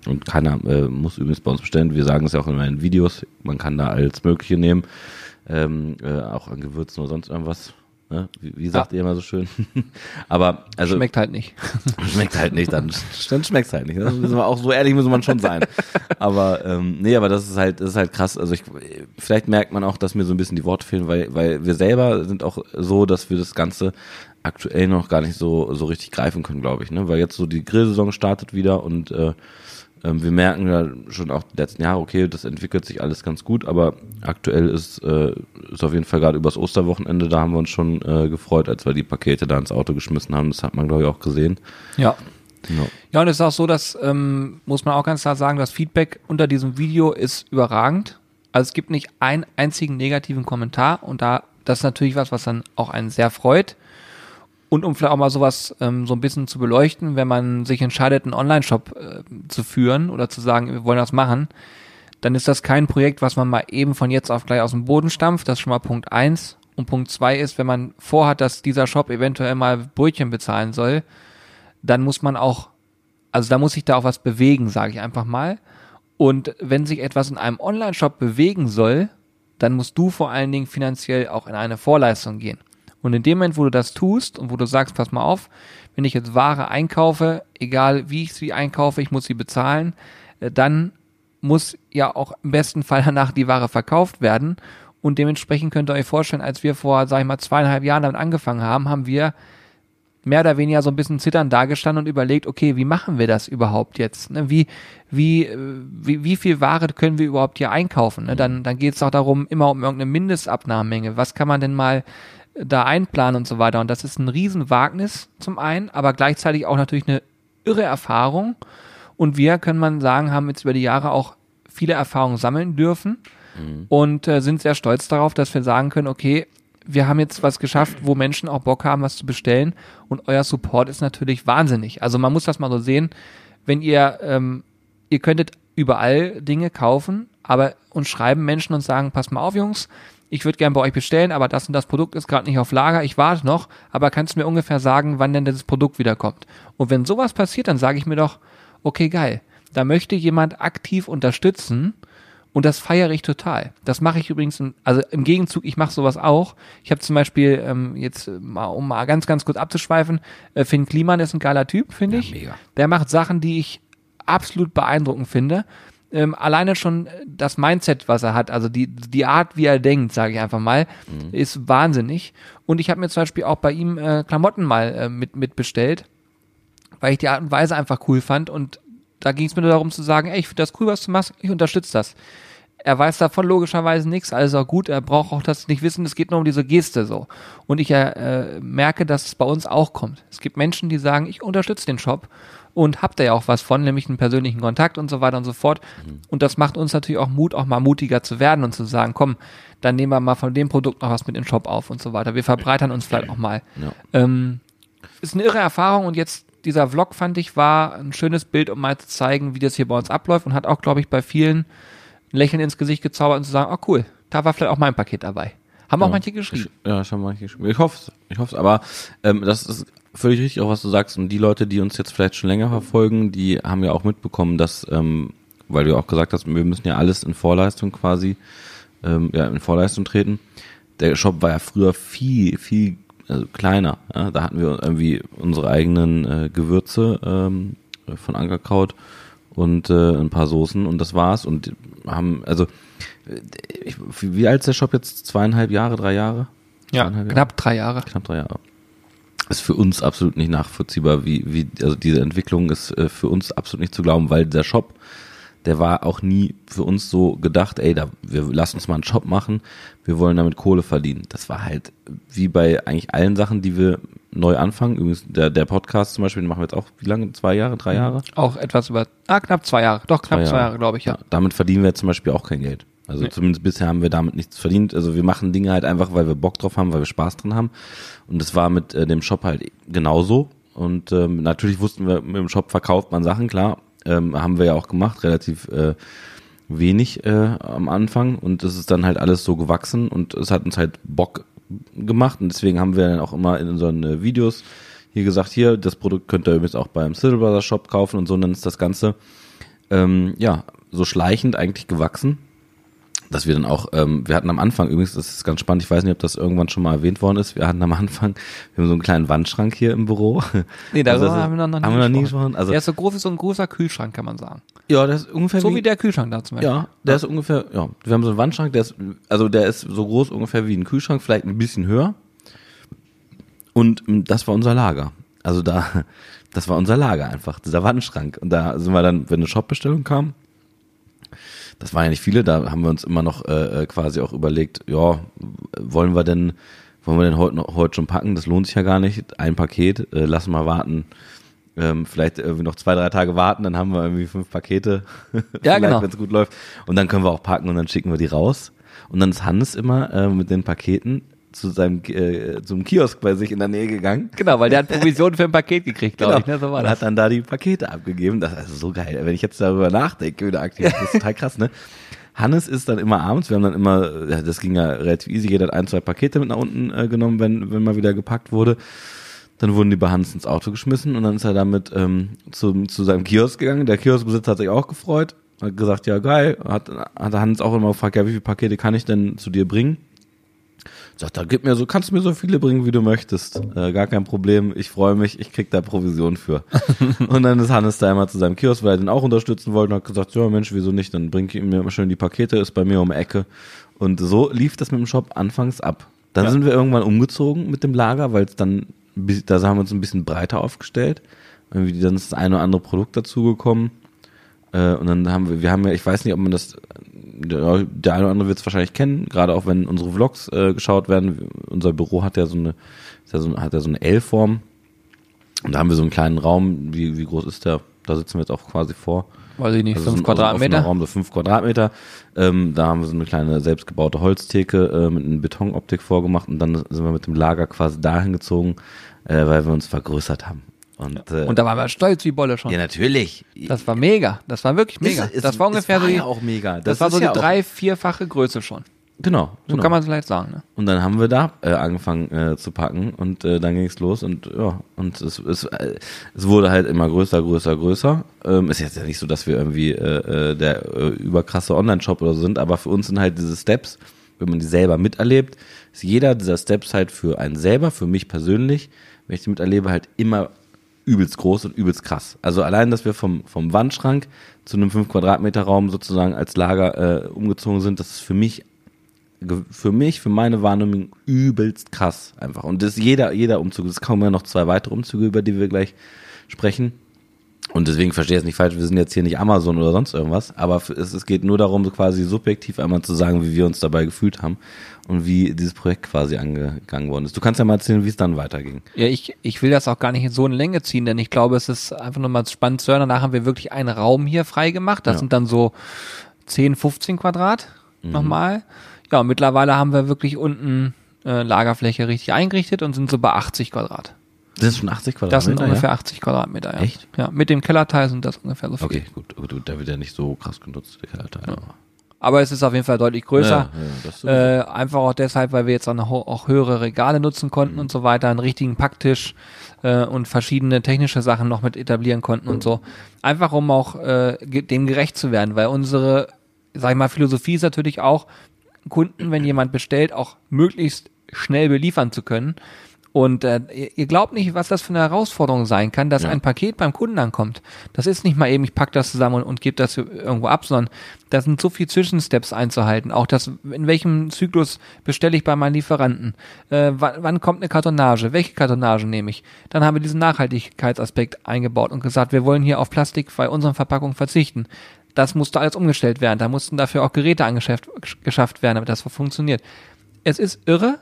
Und keiner äh, muss übrigens bei uns bestellen. Wir sagen es ja auch in meinen Videos. Man kann da alles Mögliche nehmen. Ähm, äh, auch an Gewürzen oder sonst irgendwas. Ne? Wie, wie sagt ihr immer so schön? Aber also Schmeckt halt nicht. schmeckt halt nicht, dann, dann schmeckt's halt nicht. Das müssen wir auch so ehrlich muss man schon sein. Aber ähm, nee, aber das ist halt, das ist halt krass. Also ich, vielleicht merkt man auch, dass mir so ein bisschen die Worte fehlen, weil, weil wir selber sind auch so, dass wir das Ganze aktuell noch gar nicht so, so richtig greifen können, glaube ich. Ne? Weil jetzt so die Grillsaison startet wieder und äh, ähm, wir merken ja schon auch die letzten Jahre, okay, das entwickelt sich alles ganz gut, aber aktuell ist, äh, ist auf jeden Fall gerade übers Osterwochenende, da haben wir uns schon äh, gefreut, als wir die Pakete da ins Auto geschmissen haben. Das hat man, glaube ich, auch gesehen. Ja. Ja. Ja, und es ist auch so, dass, ähm, muss man auch ganz klar sagen, das Feedback unter diesem Video ist überragend. Also es gibt nicht einen einzigen negativen Kommentar und da, das ist natürlich was, was dann auch einen sehr freut. Und um vielleicht auch mal sowas ähm, so ein bisschen zu beleuchten, wenn man sich entscheidet, einen Online-Shop äh, zu führen oder zu sagen, wir wollen das machen, dann ist das kein Projekt, was man mal eben von jetzt auf gleich aus dem Boden stampft. Das ist schon mal Punkt eins. Und Punkt zwei ist, wenn man vorhat, dass dieser Shop eventuell mal Brötchen bezahlen soll, dann muss man auch, also da muss sich da auch was bewegen, sage ich einfach mal. Und wenn sich etwas in einem Online-Shop bewegen soll, dann musst du vor allen Dingen finanziell auch in eine Vorleistung gehen. Und in dem Moment, wo du das tust und wo du sagst, pass mal auf, wenn ich jetzt Ware einkaufe, egal wie ich sie einkaufe, ich muss sie bezahlen, äh, dann muss ja auch im besten Fall danach die Ware verkauft werden. Und dementsprechend könnt ihr euch vorstellen, als wir vor, sag ich mal, zweieinhalb Jahren damit angefangen haben, haben wir mehr oder weniger so ein bisschen zittern dagestanden und überlegt, okay, wie machen wir das überhaupt jetzt? Ne? Wie, wie, äh, wie, wie viel Ware können wir überhaupt hier einkaufen? Ne? Dann, dann geht es auch darum, immer um irgendeine Mindestabnahmemenge. Was kann man denn mal da einplanen und so weiter. Und das ist ein Riesenwagnis zum einen, aber gleichzeitig auch natürlich eine irre Erfahrung. Und wir, können man sagen, haben jetzt über die Jahre auch viele Erfahrungen sammeln dürfen und äh, sind sehr stolz darauf, dass wir sagen können, okay, wir haben jetzt was geschafft, wo Menschen auch Bock haben, was zu bestellen. Und euer Support ist natürlich wahnsinnig. Also man muss das mal so sehen, wenn ihr, ähm, ihr könntet überall Dinge kaufen, aber uns schreiben Menschen und sagen, pass mal auf, Jungs, ich würde gern bei euch bestellen, aber das und das Produkt ist gerade nicht auf Lager, ich warte noch, aber kannst du mir ungefähr sagen, wann denn das Produkt wiederkommt? Und wenn sowas passiert, dann sage ich mir doch, okay, geil, da möchte jemand aktiv unterstützen und das feiere ich total. Das mache ich übrigens, in, also im Gegenzug, ich mache sowas auch. Ich habe zum Beispiel, ähm, jetzt mal, um mal ganz, ganz kurz abzuschweifen, äh, Finn Kliman ist ein geiler Typ, finde Ja, ich. mega. Der macht Sachen, die ich absolut beeindruckend finde. Ähm, alleine schon das Mindset, was er hat, also die, die Art, wie er denkt, sage ich einfach mal, ist wahnsinnig. Und ich habe mir zum Beispiel auch bei ihm äh, Klamotten mal äh, mit, mit bestellt, weil ich die Art und Weise einfach cool fand. Und da ging es mir nur darum zu sagen, ey, ich finde das cool, was du machst, ich unterstütze das. Er weiß davon logischerweise nichts, auch gut. Er braucht auch das nicht wissen, es geht nur um diese Geste so. Und ich äh, merke, dass es bei uns auch kommt. Es gibt Menschen, die sagen, ich unterstütze den Shop und habt da ja auch was von, nämlich einen persönlichen Kontakt und so weiter und so fort. Und das macht uns natürlich auch Mut, auch mal mutiger zu werden und zu sagen, komm, dann nehmen wir mal von dem Produkt noch was mit in den Shop auf und so weiter. Wir verbreitern uns vielleicht auch mal. Ja. Ähm, ist eine irre Erfahrung und jetzt dieser Vlog fand ich war ein schönes Bild, um mal zu zeigen, wie das hier bei uns abläuft und hat auch, glaube ich, bei vielen ein Lächeln ins Gesicht gezaubert und zu sagen, oh cool, da war vielleicht auch mein Paket dabei. Haben auch Ja. manche geschrieben. Ja, schon manche geschrieben. Ich hoffe Ich hoffe Aber ähm, das ist völlig richtig, auch was du sagst. Und die Leute, die uns jetzt vielleicht schon länger verfolgen, die haben ja auch mitbekommen, dass, ähm, weil du auch gesagt hast, wir müssen ja alles in Vorleistung quasi, ähm, ja, in Vorleistung treten. Der Shop war ja früher viel, viel also kleiner. Ja? Da hatten wir irgendwie unsere eigenen äh, Gewürze ähm, von Ankerkraut und äh, ein paar Soßen und das war's. Und haben, also, ich, wie alt ist der Shop jetzt? Zweieinhalb Jahre, drei Jahre? Ja, Jahre? knapp drei Jahre. knapp drei Jahre. Ist für uns absolut nicht nachvollziehbar, wie, wie, also diese Entwicklung ist äh, für uns absolut nicht zu glauben, weil der Shop, der war auch nie für uns so gedacht, ey, da, wir lassen uns mal einen Shop machen, wir wollen damit Kohle verdienen. Das war halt wie bei eigentlich allen Sachen, die wir neu anfangen. Übrigens, der, der Podcast zum Beispiel, den machen wir jetzt auch, wie lange? Zwei Jahre, drei Jahre? Auch etwas über, ah, knapp zwei Jahre. Doch, knapp Zwei Jahre. Jahre, glaube ich, ja. Damit verdienen wir zum Beispiel auch kein Geld. Also Nee. zumindest bisher haben wir damit nichts verdient. Also wir machen Dinge halt einfach, weil wir Bock drauf haben, weil wir Spaß dran haben. Und das war mit äh, dem Shop halt genauso. Und ähm, natürlich wussten wir, mit dem Shop verkauft man Sachen, klar. Ähm, haben wir ja auch gemacht, relativ äh, wenig äh, am Anfang. Und es ist dann halt alles so gewachsen und es hat uns halt Bock gemacht. Und deswegen haben wir dann auch immer in unseren äh, Videos hier gesagt, hier, das Produkt könnt ihr übrigens auch beim Brothers Shop kaufen und so. Und dann ist das Ganze ähm, ja, so schleichend eigentlich gewachsen, dass wir dann auch, ähm, wir hatten am Anfang übrigens, das ist ganz spannend, ich weiß nicht, ob das irgendwann schon mal erwähnt worden ist, wir hatten am Anfang, wir haben so einen kleinen Wandschrank hier im Büro. Nee, darüber Also haben wir noch, noch nie haben wir noch nie gesprochen. Also, der ist so groß wie so ein großer Kühlschrank, kann man sagen. ja, der ist ungefähr So wie der Kühlschrank da zum Beispiel. ja, der ist ungefähr, ja, wir haben so einen Wandschrank, der ist, also der ist so groß ungefähr wie ein Kühlschrank, vielleicht ein bisschen höher. Und ähm, das war unser Lager. Also da, das war unser Lager einfach, dieser Wandschrank. Und da sind wir dann, wenn eine Shopbestellung kam, das waren ja nicht viele, da haben wir uns immer noch äh, äh, quasi auch überlegt, ja, wollen wir denn, wollen wir denn heute noch heute schon packen? Das lohnt sich ja gar nicht. Ein Paket, äh, lassen wir warten. Ähm, vielleicht irgendwie noch zwei, drei Tage warten, dann haben wir irgendwie fünf Pakete. Ja, genau. Wenn es gut läuft. Und dann können wir auch packen und dann schicken wir die raus. Und dann ist Hannes immer äh, mit den Paketen zu seinem äh, zum Kiosk bei sich in der Nähe gegangen. Genau, weil der hat Provision für ein Paket gekriegt, glaube ich. Ne? So war und das. hat dann da die Pakete abgegeben. Das ist also so geil. Wenn ich jetzt darüber nachdenke, wieder aktiv, das ist total krass, ne? Hannes ist dann immer abends, wir haben dann immer, ja, das ging ja relativ easy, jeder hat ein, zwei Pakete mit nach unten äh, genommen, wenn, wenn mal wieder gepackt wurde. Dann wurden die bei Hans ins Auto geschmissen und dann ist er damit ähm, zu, zu seinem Kiosk gegangen. Der Kioskbesitzer hat sich auch gefreut, hat gesagt, ja geil, hat, hat Hans auch immer gefragt, ja, wie viele Pakete kann ich denn zu dir bringen? Sagt er, gib mir so, kannst du mir so viele bringen, wie du möchtest. Äh, gar kein Problem, ich freue mich, ich krieg da Provision für. und dann ist Hannes da immer zu seinem Kiosk, weil er den auch unterstützen wollte und hat gesagt, ja Mensch, wieso nicht, dann bring ich ihm immer schön die Pakete, ist bei mir um die Ecke. Und so lief das mit dem Shop anfangs ab. Dann Ja. sind wir irgendwann umgezogen mit dem Lager, weil es dann, da haben wir uns ein bisschen breiter aufgestellt. Irgendwie dann ist das eine oder andere Produkt dazugekommen. Äh, und dann haben wir, wir haben ja, ich weiß nicht, ob man das der, der eine oder andere wird es wahrscheinlich kennen, gerade auch wenn unsere Vlogs äh, geschaut werden. Unser Büro hat ja so eine, ist ja so, hat ja so eine L-Form. Und da haben wir so einen kleinen Raum. Wie, wie groß ist der? Da sitzen wir jetzt auch quasi vor. Weiß ich nicht, Also fünf so Quadratmeter. Raum, so fünf Quadratmeter. Ähm, da haben wir so eine kleine selbstgebaute Holztheke äh, mit einer Betonoptik vorgemacht und dann sind wir mit dem Lager quasi dahin gezogen, äh, weil wir uns vergrößert haben. Und, äh, Und da waren wir stolz wie Bolle schon. ja, natürlich. Das war mega. Das war wirklich mega. Ist- ist- das war ungefähr war so die, ja auch mega. das, Das war so die ja auch- drei, vierfache Größe schon. Genau. So genau. kann man es vielleicht sagen. Ne? Und dann haben wir da äh, angefangen äh, zu packen und äh, dann ging es los und ja, und es, es, äh, es wurde halt immer größer, größer, größer. Ähm, ist jetzt ja nicht so, dass wir irgendwie äh, äh, der überkrasse Online-Shop oder so sind, aber für uns sind halt diese Steps, wenn man die selber miterlebt, ist jeder dieser Steps halt für einen selber, für mich persönlich, wenn ich die miterlebe, halt immer übelst groß und übelst krass. Also allein, dass wir vom, vom Wandschrank zu einem 5 Quadratmeter Raum sozusagen als Lager äh, umgezogen sind, das ist für mich für mich, für meine Wahrnehmung übelst krass einfach. Und das ist jeder, jeder Umzug. Es kommen ja noch zwei weitere Umzüge, über die wir gleich sprechen. Und deswegen verstehe ich es nicht falsch, wir sind jetzt hier nicht Amazon oder sonst irgendwas, aber es, es geht nur darum, so quasi subjektiv einmal zu sagen, wie wir uns dabei gefühlt haben und wie dieses Projekt quasi angegangen worden ist. Du kannst ja mal erzählen, wie es dann weiterging. Ja, ich, ich will das auch gar nicht in so eine Länge ziehen, denn ich glaube, es ist einfach nochmal spannend zu hören. Danach haben wir wirklich einen Raum hier frei gemacht. Das Ja. sind dann so 10, 15 Quadrat Mhm. nochmal. Ja, und mittlerweile haben wir wirklich unten äh, Lagerfläche richtig eingerichtet und sind so bei 80 Quadrat. Das ist schon 80 Quadratmeter. Das sind ungefähr ja? 80 Quadratmeter, ja. Echt? Ja, mit dem Kellerteil sind das ungefähr so viel. Okay, gut, gut, der wird ja nicht so krass genutzt, der Kellerteil. Aber es ist auf jeden Fall deutlich größer. Ja, ja. Äh, einfach auch deshalb, weil wir jetzt auch, noch, auch höhere Regale nutzen konnten Mhm. und so weiter, einen richtigen Packtisch äh, und verschiedene technische Sachen noch mit etablieren konnten und so. Einfach um auch äh, dem gerecht zu werden, weil unsere, sag ich mal, Philosophie ist natürlich auch, Kunden, wenn jemand bestellt, auch möglichst schnell beliefern zu können. Und äh, ihr, glaubt nicht, was das für eine Herausforderung sein kann, dass Ja. ein Paket beim Kunden ankommt. Das ist nicht mal eben, ich pack das zusammen und, und gebe das irgendwo ab, sondern da sind so viel Zwischensteps einzuhalten. Auch das, in welchem Zyklus bestelle ich bei meinen Lieferanten? Äh, wann, wann kommt eine Kartonage? Welche Kartonage nehme ich? Dann haben wir diesen Nachhaltigkeitsaspekt eingebaut und gesagt, wir wollen hier auf Plastik bei unseren Verpackungen verzichten. Das musste alles umgestellt werden. Da mussten dafür auch Geräte angeschafft geschafft werden, damit das funktioniert. Es ist irre,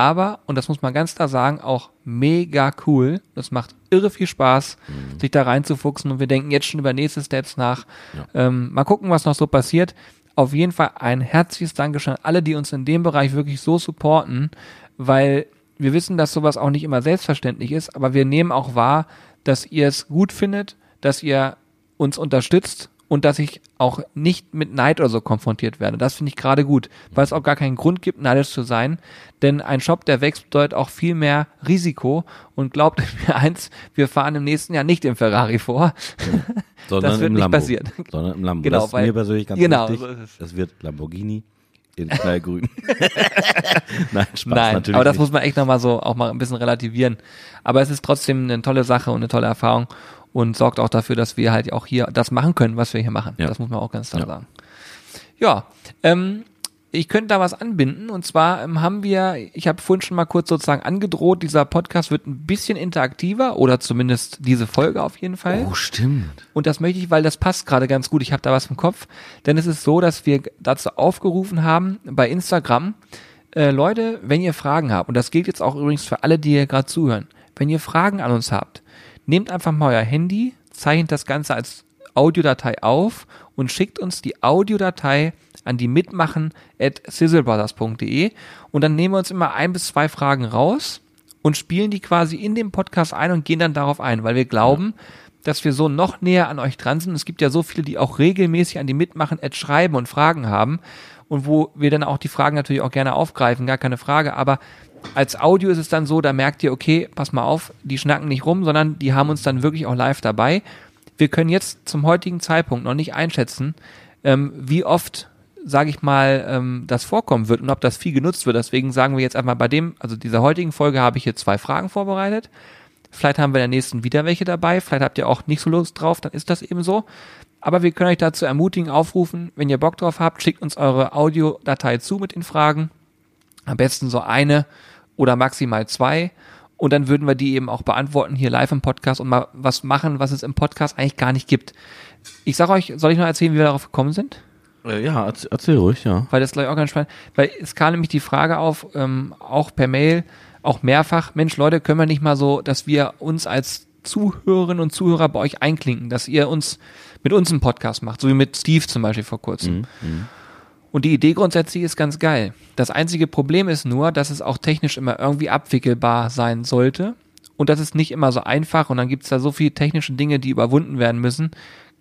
aber, und das muss man ganz klar sagen, auch mega cool. Das macht irre viel Spaß, sich da reinzufuchsen und wir denken jetzt schon über nächste Steps nach. Ähm, mal gucken, was noch so passiert. Auf jeden Fall ein herzliches Dankeschön an alle, die uns in dem Bereich wirklich so supporten, weil wir wissen, dass sowas auch nicht immer selbstverständlich ist, aber wir nehmen auch wahr, dass ihr es gut findet, dass ihr uns unterstützt und dass ich auch nicht mit Neid oder so konfrontiert werde. Das finde ich gerade gut, weil es auch gar keinen Grund gibt, neidisch zu sein. Denn ein Shop, der wächst, bedeutet auch viel mehr Risiko. Und glaubt mir eins, wir fahren im nächsten Jahr nicht im Ferrari vor. sondern das wird im nicht Lambo. passieren. Sondern im Lambo. Genau, das ist weil- mir persönlich ganz genau, wichtig. so. Das wird Lamborghini in knallgrün. Nein, Spaß Nein, natürlich aber das nicht. muss man echt nochmal so auch mal ein bisschen relativieren. Aber es ist trotzdem eine tolle Sache und eine tolle Erfahrung und sorgt auch dafür, dass wir halt auch hier das machen können, was wir hier machen. Ja. Das muss man auch ganz klar Ja. sagen. Ja, ähm, ich könnte da was anbinden und zwar ähm, haben wir, ich habe vorhin schon mal kurz sozusagen angedroht, dieser Podcast wird ein bisschen interaktiver oder zumindest diese Folge auf jeden Fall. Oh, stimmt. Und das möchte ich, weil das passt gerade ganz gut. Ich habe da was im Kopf. Denn es ist so, dass wir dazu aufgerufen haben bei Instagram, äh, Leute, wenn ihr Fragen habt, und das gilt jetzt auch übrigens für alle, die hier gerade zuhören, wenn ihr Fragen an uns habt, nehmt einfach mal euer Handy, zeichnet das Ganze als Audiodatei auf und schickt uns die Audiodatei an die mitmachen at sizzlebrothers.de und dann nehmen wir uns immer ein bis zwei Fragen raus und spielen die quasi in dem Podcast ein und gehen dann darauf ein, weil wir glauben, dass wir so noch näher an euch dran sind. Es gibt ja so viele, die auch regelmäßig an die mitmachen at schreiben und Fragen haben und wo wir dann auch die Fragen natürlich auch gerne aufgreifen, gar keine Frage, aber als Audio ist es dann so, da merkt ihr, okay, pass mal auf, die schnacken nicht rum, sondern die haben uns dann wirklich auch live dabei. Wir können jetzt zum heutigen Zeitpunkt noch nicht einschätzen, ähm, wie oft, sage ich mal, ähm, das vorkommen wird und ob das viel genutzt wird. Deswegen sagen wir jetzt einmal bei dem, also dieser heutigen Folge habe ich hier zwei Fragen vorbereitet. Vielleicht haben wir in der nächsten wieder welche dabei. Vielleicht habt ihr auch nicht so Lust drauf, dann ist das eben so. Aber wir können euch dazu ermutigen, aufrufen, wenn ihr Bock drauf habt, schickt uns eure Audiodatei zu mit den Fragen. Am besten so eine oder maximal zwei. Und dann würden wir die eben auch beantworten hier live im Podcast und mal was machen, was es im Podcast eigentlich gar nicht gibt. Ich sage euch, soll ich noch erzählen, wie wir darauf gekommen sind? Äh, ja, erzähl, erzähl ruhig, ja. Weil das gleich auch ganz spannend. Weil es kam nämlich die Frage auf, ähm, auch per Mail, auch mehrfach, Mensch, Leute, können wir nicht mal so, dass wir uns als Zuhörerinnen und Zuhörer bei euch einklinken, dass ihr uns mit uns einen Podcast macht, so wie mit Steve zum Beispiel vor kurzem. Mhm. Und die Idee grundsätzlich ist ganz geil. Das einzige Problem ist nur, dass es auch technisch immer irgendwie abwickelbar sein sollte. Und das ist nicht immer so einfach und dann gibt es da so viele technische Dinge, die überwunden werden müssen.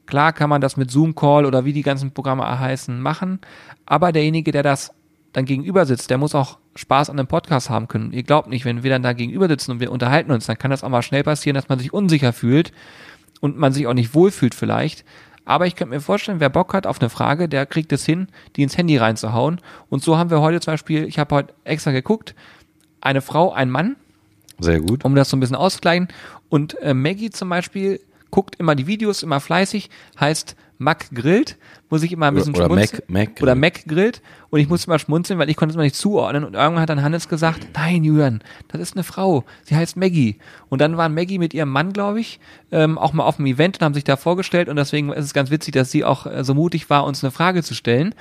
Klar kann man das mit Zoom-Call oder wie die ganzen Programme heißen machen, aber derjenige, der das dann gegenüber sitzt, der muss auch Spaß an dem Podcast haben können. Ihr glaubt nicht, wenn wir dann da gegenüber sitzen und wir unterhalten uns, dann kann das auch mal schnell passieren, dass man sich unsicher fühlt und man sich auch nicht wohlfühlt vielleicht. Aber ich könnte mir vorstellen, wer Bock hat auf eine Frage, der kriegt es hin, die ins Handy reinzuhauen. Und so haben wir heute zum Beispiel, ich habe heute extra geguckt, eine Frau, ein Mann, Sehr gut. um das so ein bisschen auszugleichen. Und äh, Maggie zum Beispiel guckt immer die Videos, immer fleißig, heißt Mac grillt, muss ich immer ein bisschen Oder schmunzeln. Mac- Mac oder. Mac grillt. Und ich musste immer schmunzeln, weil ich konnte es mal nicht zuordnen. Und irgendwann hat dann Hannes gesagt, nein, Julian, das ist eine Frau. Sie heißt Maggie. Und dann waren Maggie mit ihrem Mann, glaube ich, ähm, auch mal auf dem Event und haben sich da vorgestellt. Und deswegen ist es ganz witzig, dass sie auch äh, so mutig war, uns eine Frage zu stellen.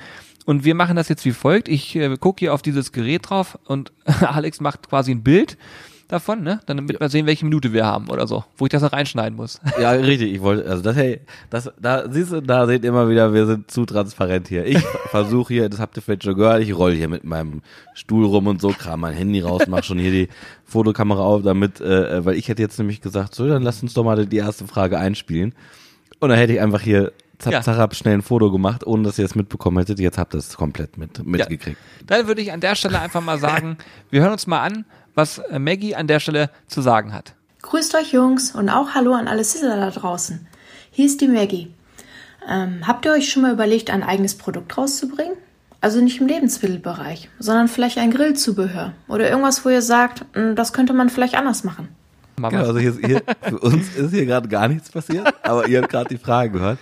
Und wir machen das jetzt wie folgt. Ich äh, gucke hier auf dieses Gerät drauf und Alex macht quasi ein Bild davon, ne? Dann damit wir sehen, welche Minute wir haben oder so, wo ich das noch reinschneiden muss. Ja, richtig. Ich wollte, also das, hey, das, da siehst du, da seht ihr immer wieder, wir sind zu transparent hier. Ich versuche hier, das habt ihr vielleicht schon gehört, ich roll hier mit meinem Stuhl rum und so, kram mein Handy raus, mach schon hier die Fotokamera auf, damit, äh, weil ich hätte jetzt nämlich gesagt, so, dann lasst uns doch mal die erste Frage einspielen. Und dann hätte ich einfach hier zapp, Ja. zapp, schnell ein Foto gemacht, ohne dass ihr es mitbekommen hättet. Jetzt habt ihr es komplett mit, mitgekriegt. Dann würde ich an der Stelle einfach mal sagen, wir hören uns mal an, was äh, Maggie an der Stelle zu sagen hat. Grüßt euch Jungs und auch Hallo an alle Sizzler da draußen. Hier ist die Maggie. Ähm, habt ihr euch schon mal überlegt, ein eigenes Produkt rauszubringen? Also nicht im Lebensmittelbereich, sondern vielleicht ein Grillzubehör oder irgendwas, wo ihr sagt, "Mm, das könnte man vielleicht anders machen. Genau, also hier, hier, für uns ist hier gerade gar nichts passiert, aber ihr habt gerade die Frage gehört.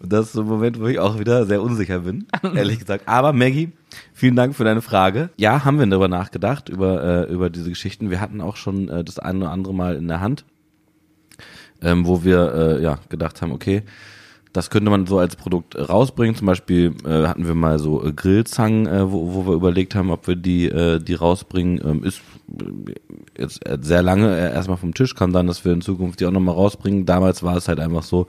Und das ist so ein Moment, wo ich auch wieder sehr unsicher bin, ehrlich gesagt. Aber Maggie, vielen Dank für deine Frage. Ja, haben wir darüber nachgedacht, über, äh, über diese Geschichten. Wir hatten auch schon äh, das eine oder andere Mal in der Hand, ähm, wo wir äh, ja gedacht haben, okay, das könnte man so als Produkt äh, rausbringen. Zum Beispiel äh, hatten wir mal so äh, Grillzangen, äh, wo, wo wir überlegt haben, ob wir die, äh, die rausbringen. Ähm, ist äh, jetzt äh, sehr lange erstmal vom Tisch. Kann sein, dass wir in Zukunft die auch nochmal rausbringen. Damals war es halt einfach so,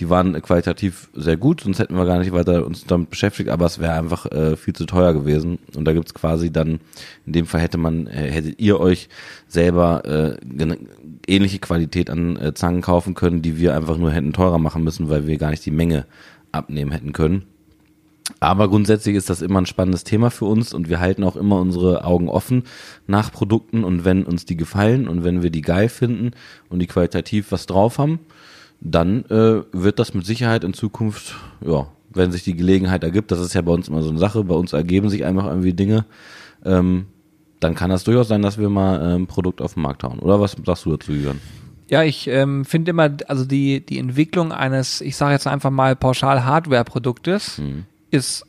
die waren qualitativ sehr gut, sonst hätten wir gar nicht weiter uns damit beschäftigt, aber es wäre einfach äh, viel zu teuer gewesen. Und da gibt's quasi dann, in dem Fall hätte man, äh, hättet ihr euch selber äh, ähnliche Qualität an äh, Zangen kaufen können, die wir einfach nur hätten teurer machen müssen, weil wir gar nicht die Menge abnehmen hätten können. Aber grundsätzlich ist das immer ein spannendes Thema für uns und wir halten auch immer unsere Augen offen nach Produkten und wenn uns die gefallen und wenn wir die geil finden und die qualitativ was drauf haben, dann äh, wird das mit Sicherheit in Zukunft, ja, wenn sich die Gelegenheit ergibt, das ist ja bei uns immer so eine Sache, bei uns ergeben sich einfach irgendwie Dinge, ähm, dann kann das durchaus sein, dass wir mal ein Produkt auf den Markt hauen. Oder was sagst du dazu, Jürgen? Ja, ich ähm, finde immer, also die, die Entwicklung eines, ich sage jetzt einfach mal pauschal Hardware-Produktes ist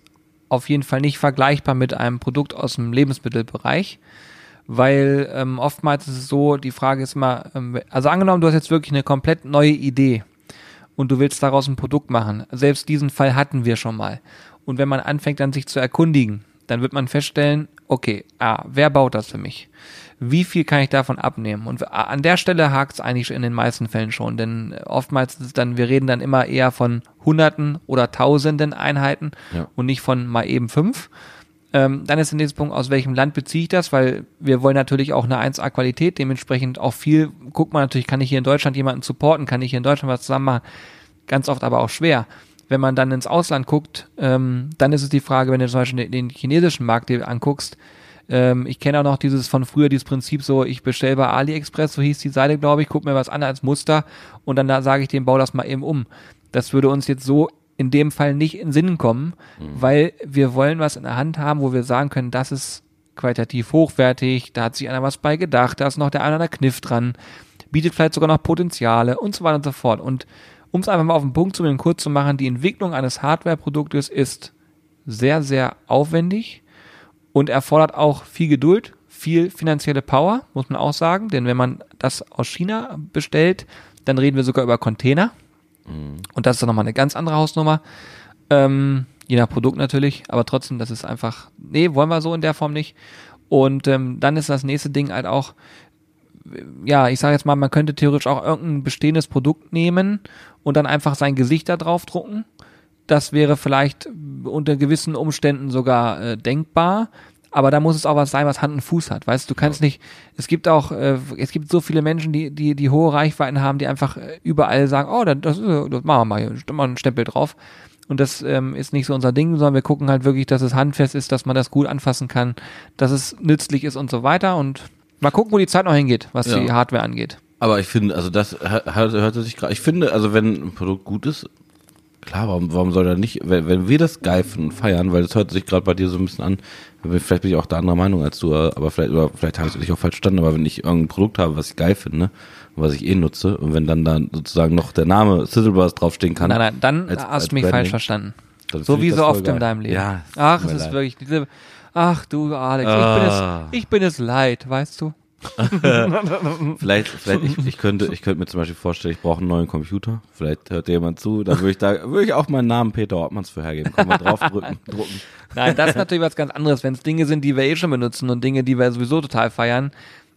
auf jeden Fall nicht vergleichbar mit einem Produkt aus dem Lebensmittelbereich, weil ähm, oftmals ist es so, die Frage ist immer, ähm, also angenommen, du hast jetzt wirklich eine komplett neue Idee und du willst daraus ein Produkt machen. Selbst diesen Fall hatten wir schon mal. Und wenn man anfängt dann sich zu erkundigen, dann wird man feststellen, okay, ah, wer baut das für mich? Wie viel kann ich davon abnehmen? Und an der Stelle hakt es eigentlich in den meisten Fällen schon, denn oftmals ist es dann, wir reden dann immer eher von Hunderten oder Tausenden Einheiten Ja. und nicht von mal eben fünf. Ähm, dann ist der nächste Punkt, aus welchem Land beziehe ich das, weil wir wollen natürlich auch eine 1A-Qualität, dementsprechend auch viel, guckt man natürlich, kann ich hier in Deutschland jemanden supporten, kann ich hier in Deutschland was zusammen machen, ganz oft aber auch schwer. Wenn man dann ins Ausland guckt, ähm, dann ist es die Frage, wenn du zum Beispiel den, chinesischen Markt dir anguckst, ähm, ich kenne auch noch dieses von früher, dieses Prinzip so, ich bestelle bei AliExpress, so hieß die Seite, glaube ich, guck mir was an als Muster und dann da sage ich dem, bau das mal eben um. Das würde uns jetzt so in dem Fall nicht in Sinn kommen, weil wir wollen was in der Hand haben, wo wir sagen können, das ist qualitativ hochwertig, da hat sich einer was bei gedacht, da ist noch der eine oder andere Kniff dran, bietet vielleicht sogar noch Potenziale und so weiter und so fort. Und um es einfach mal auf den Punkt zu bringen, kurz zu machen, die Entwicklung eines Hardware-Produktes ist sehr, sehr aufwendig und erfordert auch viel Geduld, viel finanzielle Power, muss man auch sagen, denn wenn man das aus China bestellt, dann reden wir sogar über Container. Und das ist nochmal eine ganz andere Hausnummer. Ähm, Je nach Produkt natürlich, aber trotzdem, das ist einfach, nee, wollen wir so in der Form nicht. Und ähm, dann ist das nächste Ding halt auch, ja, ich sage jetzt mal, man könnte theoretisch auch irgendein bestehendes Produkt nehmen und dann einfach sein Gesicht da drauf drucken. Das wäre vielleicht unter gewissen Umständen sogar äh, denkbar. Aber da muss es auch was sein, was Hand und Fuß hat. Weißt du, du kannst nicht, es gibt auch, äh, es gibt so viele Menschen, die, die, die hohe Reichweiten haben, die einfach äh, überall sagen, oh, das, das, das machen wir mal, hier, mal einen Stempel drauf. Und das ähm, ist nicht so unser Ding, sondern wir gucken halt wirklich, dass es handfest ist, dass man das gut anfassen kann, dass es nützlich ist und so weiter. Und mal gucken, wo die Zeit noch hingeht, was Ja. die Hardware angeht. Aber ich finde, also das hört, hört sich gerade. Ich finde, also wenn ein Produkt gut ist, klar, warum, warum soll er nicht, wenn, wenn wir das geil finden und feiern, weil das hört sich gerade bei dir so ein bisschen an, vielleicht bin ich auch der anderer Meinung als du, aber vielleicht, oder vielleicht habe ich dich auch falsch verstanden, aber wenn ich irgendein Produkt habe, was ich geil finde, was ich eh nutze, und wenn dann da sozusagen noch der Name Sizzlebars draufstehen kann. Nein, nein, dann als- hast als du mich Branding, falsch verstanden. dann So wie ich das so oft geil. in deinem Leben. Ja, Ach, es ist leid. wirklich diese, ach du Alex, ich bin Ah. es, ich bin es leid, weißt du? Vielleicht, vielleicht ich, ich könnte, ich könnte mir zum Beispiel vorstellen, ich brauche einen neuen Computer. Vielleicht hört jemand zu, dann würde ich da, würde ich auch meinen Namen Peter Ortmanns für hergeben. Komm mal draufdrücken, drucken. Nein, das ist natürlich was ganz anderes. Wenn es Dinge sind, die wir eh schon benutzen und Dinge, die wir sowieso total feiern,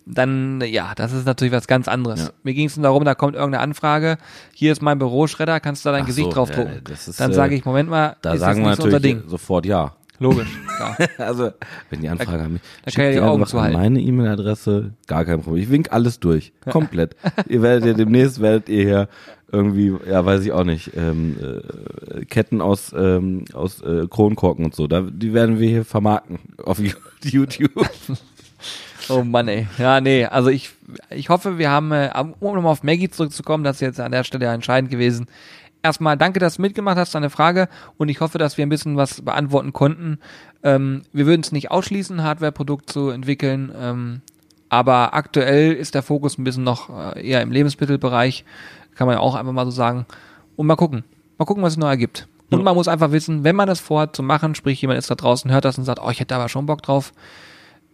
dann, ja, das ist natürlich was ganz anderes. Ja. Mir ging es nur darum, da kommt irgendeine Anfrage, hier ist mein Büroschredder, kannst du da dein Ach Gesicht so, drauf ja, drucken? das ist, dann äh, sage ich, Moment mal, Da ist sagen wir das nicht unser natürlich Ding? sofort ja. Logisch, klar. Also, wenn die Anfrage an mich, da kann ich die die Augen zuhalten. an meine E-Mail-Adresse, gar kein Problem. Ich wink alles durch, komplett. ihr werdet ja demnächst, werdet ihr hier irgendwie, ja, weiß ich auch nicht, ähm, äh, Ketten aus, ähm, aus äh, Kronkorken und so, da, die werden wir hier vermarkten auf YouTube. Oh Mann, ey. Ja, nee, also ich, ich hoffe, wir haben, äh, um nochmal auf Maggie zurückzukommen, das ist jetzt an der Stelle ja entscheidend gewesen. Erstmal danke, dass du mitgemacht hast, deine Frage. Und ich hoffe, dass wir ein bisschen was beantworten konnten. Ähm, wir würden es nicht ausschließen, ein Hardware-Produkt zu entwickeln. Ähm, aber aktuell ist der Fokus ein bisschen noch äh, eher im Lebensmittelbereich. Kann man ja auch einfach mal so sagen. Und mal gucken. Mal gucken, was es noch ergibt. Und man muss einfach wissen, wenn man das vorhat zu machen, sprich jemand ist da draußen, hört das und sagt, oh, ich hätte da aber schon Bock drauf,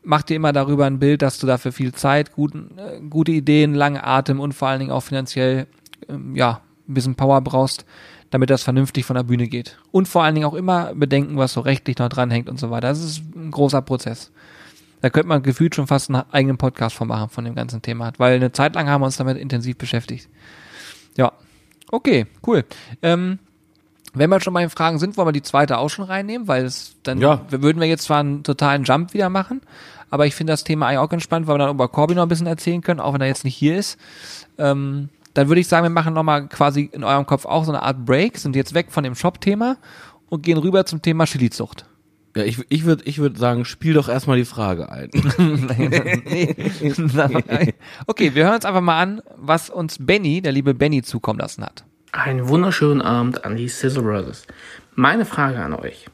mach dir immer darüber ein Bild, dass du dafür viel Zeit, guten, äh, gute Ideen, lange Atem und vor allen Dingen auch finanziell, ähm, ja, ein bisschen Power brauchst, damit das vernünftig von der Bühne geht. Und vor allen Dingen auch immer bedenken, was so rechtlich noch dranhängt und so weiter. Das ist ein großer Prozess. Da könnte man gefühlt schon fast einen eigenen Podcast von machen von dem ganzen Thema, weil eine Zeit lang haben wir uns damit intensiv beschäftigt. Ja, okay, cool. Ähm, wenn wir schon bei den Fragen sind, wollen wir die zweite auch schon reinnehmen, weil es dann Ja. würden wir jetzt zwar einen totalen Jump wieder machen, aber ich finde das Thema eigentlich auch ganz spannend, weil wir dann über Corby noch ein bisschen erzählen können, auch wenn er jetzt nicht hier ist. Ähm, dann würde ich sagen, wir machen nochmal quasi in eurem Kopf auch so eine Art Break, sind jetzt weg von dem Shop-Thema und gehen rüber zum Thema Chilizucht. Ja, ich, ich würde ich würd sagen, spiel doch erstmal die Frage ein. okay, wir hören uns einfach mal an, was uns Benny, der liebe Benny, zukommen lassen hat. Einen wunderschönen Abend an die Sizzle Brothers. Meine Frage an euch.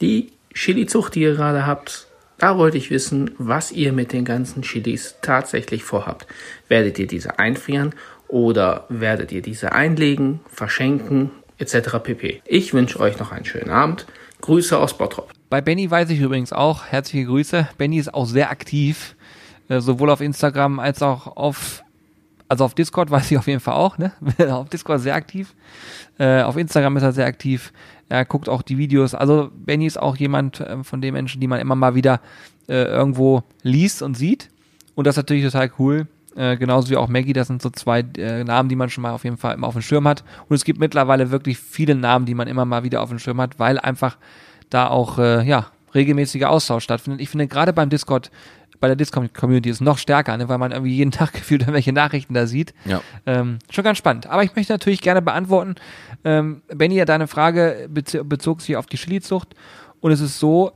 Die Chili-Zucht, die ihr gerade habt, da wollte ich wissen, was ihr mit den ganzen Chilis tatsächlich vorhabt. Werdet ihr diese einfrieren oder werdet ihr diese einlegen, verschenken, etc. pp. Ich wünsche euch noch einen schönen Abend. Grüße aus Bottrop. Bei Benny weiß ich übrigens auch, herzliche Grüße. Benny ist auch sehr aktiv, äh, sowohl auf Instagram als auch auf, also auf Discord weiß ich auf jeden Fall auch, ne? auf Discord sehr aktiv. Äh, auf Instagram ist er sehr aktiv. Er guckt auch die Videos. Also Benny ist auch jemand äh, von den Menschen, die man immer mal wieder äh, irgendwo liest und sieht. Und das ist natürlich total cool. Äh, genauso wie auch Maggie, das sind so zwei äh, Namen, die man schon mal auf jeden Fall immer auf dem Schirm hat. Und es gibt mittlerweile wirklich viele Namen, die man immer mal wieder auf dem Schirm hat, weil einfach da auch äh, ja regelmäßiger Austausch stattfindet. Ich finde gerade beim Discord, bei der Discord-Community ist es noch stärker, ne, weil man irgendwie jeden Tag gefühlt irgendwelche Nachrichten da sieht. Ja. Ähm, schon ganz spannend. Aber ich möchte natürlich gerne beantworten, ähm, Benny, ja, deine Frage bez bezog sich auf die Chili-Zucht. Und es ist so,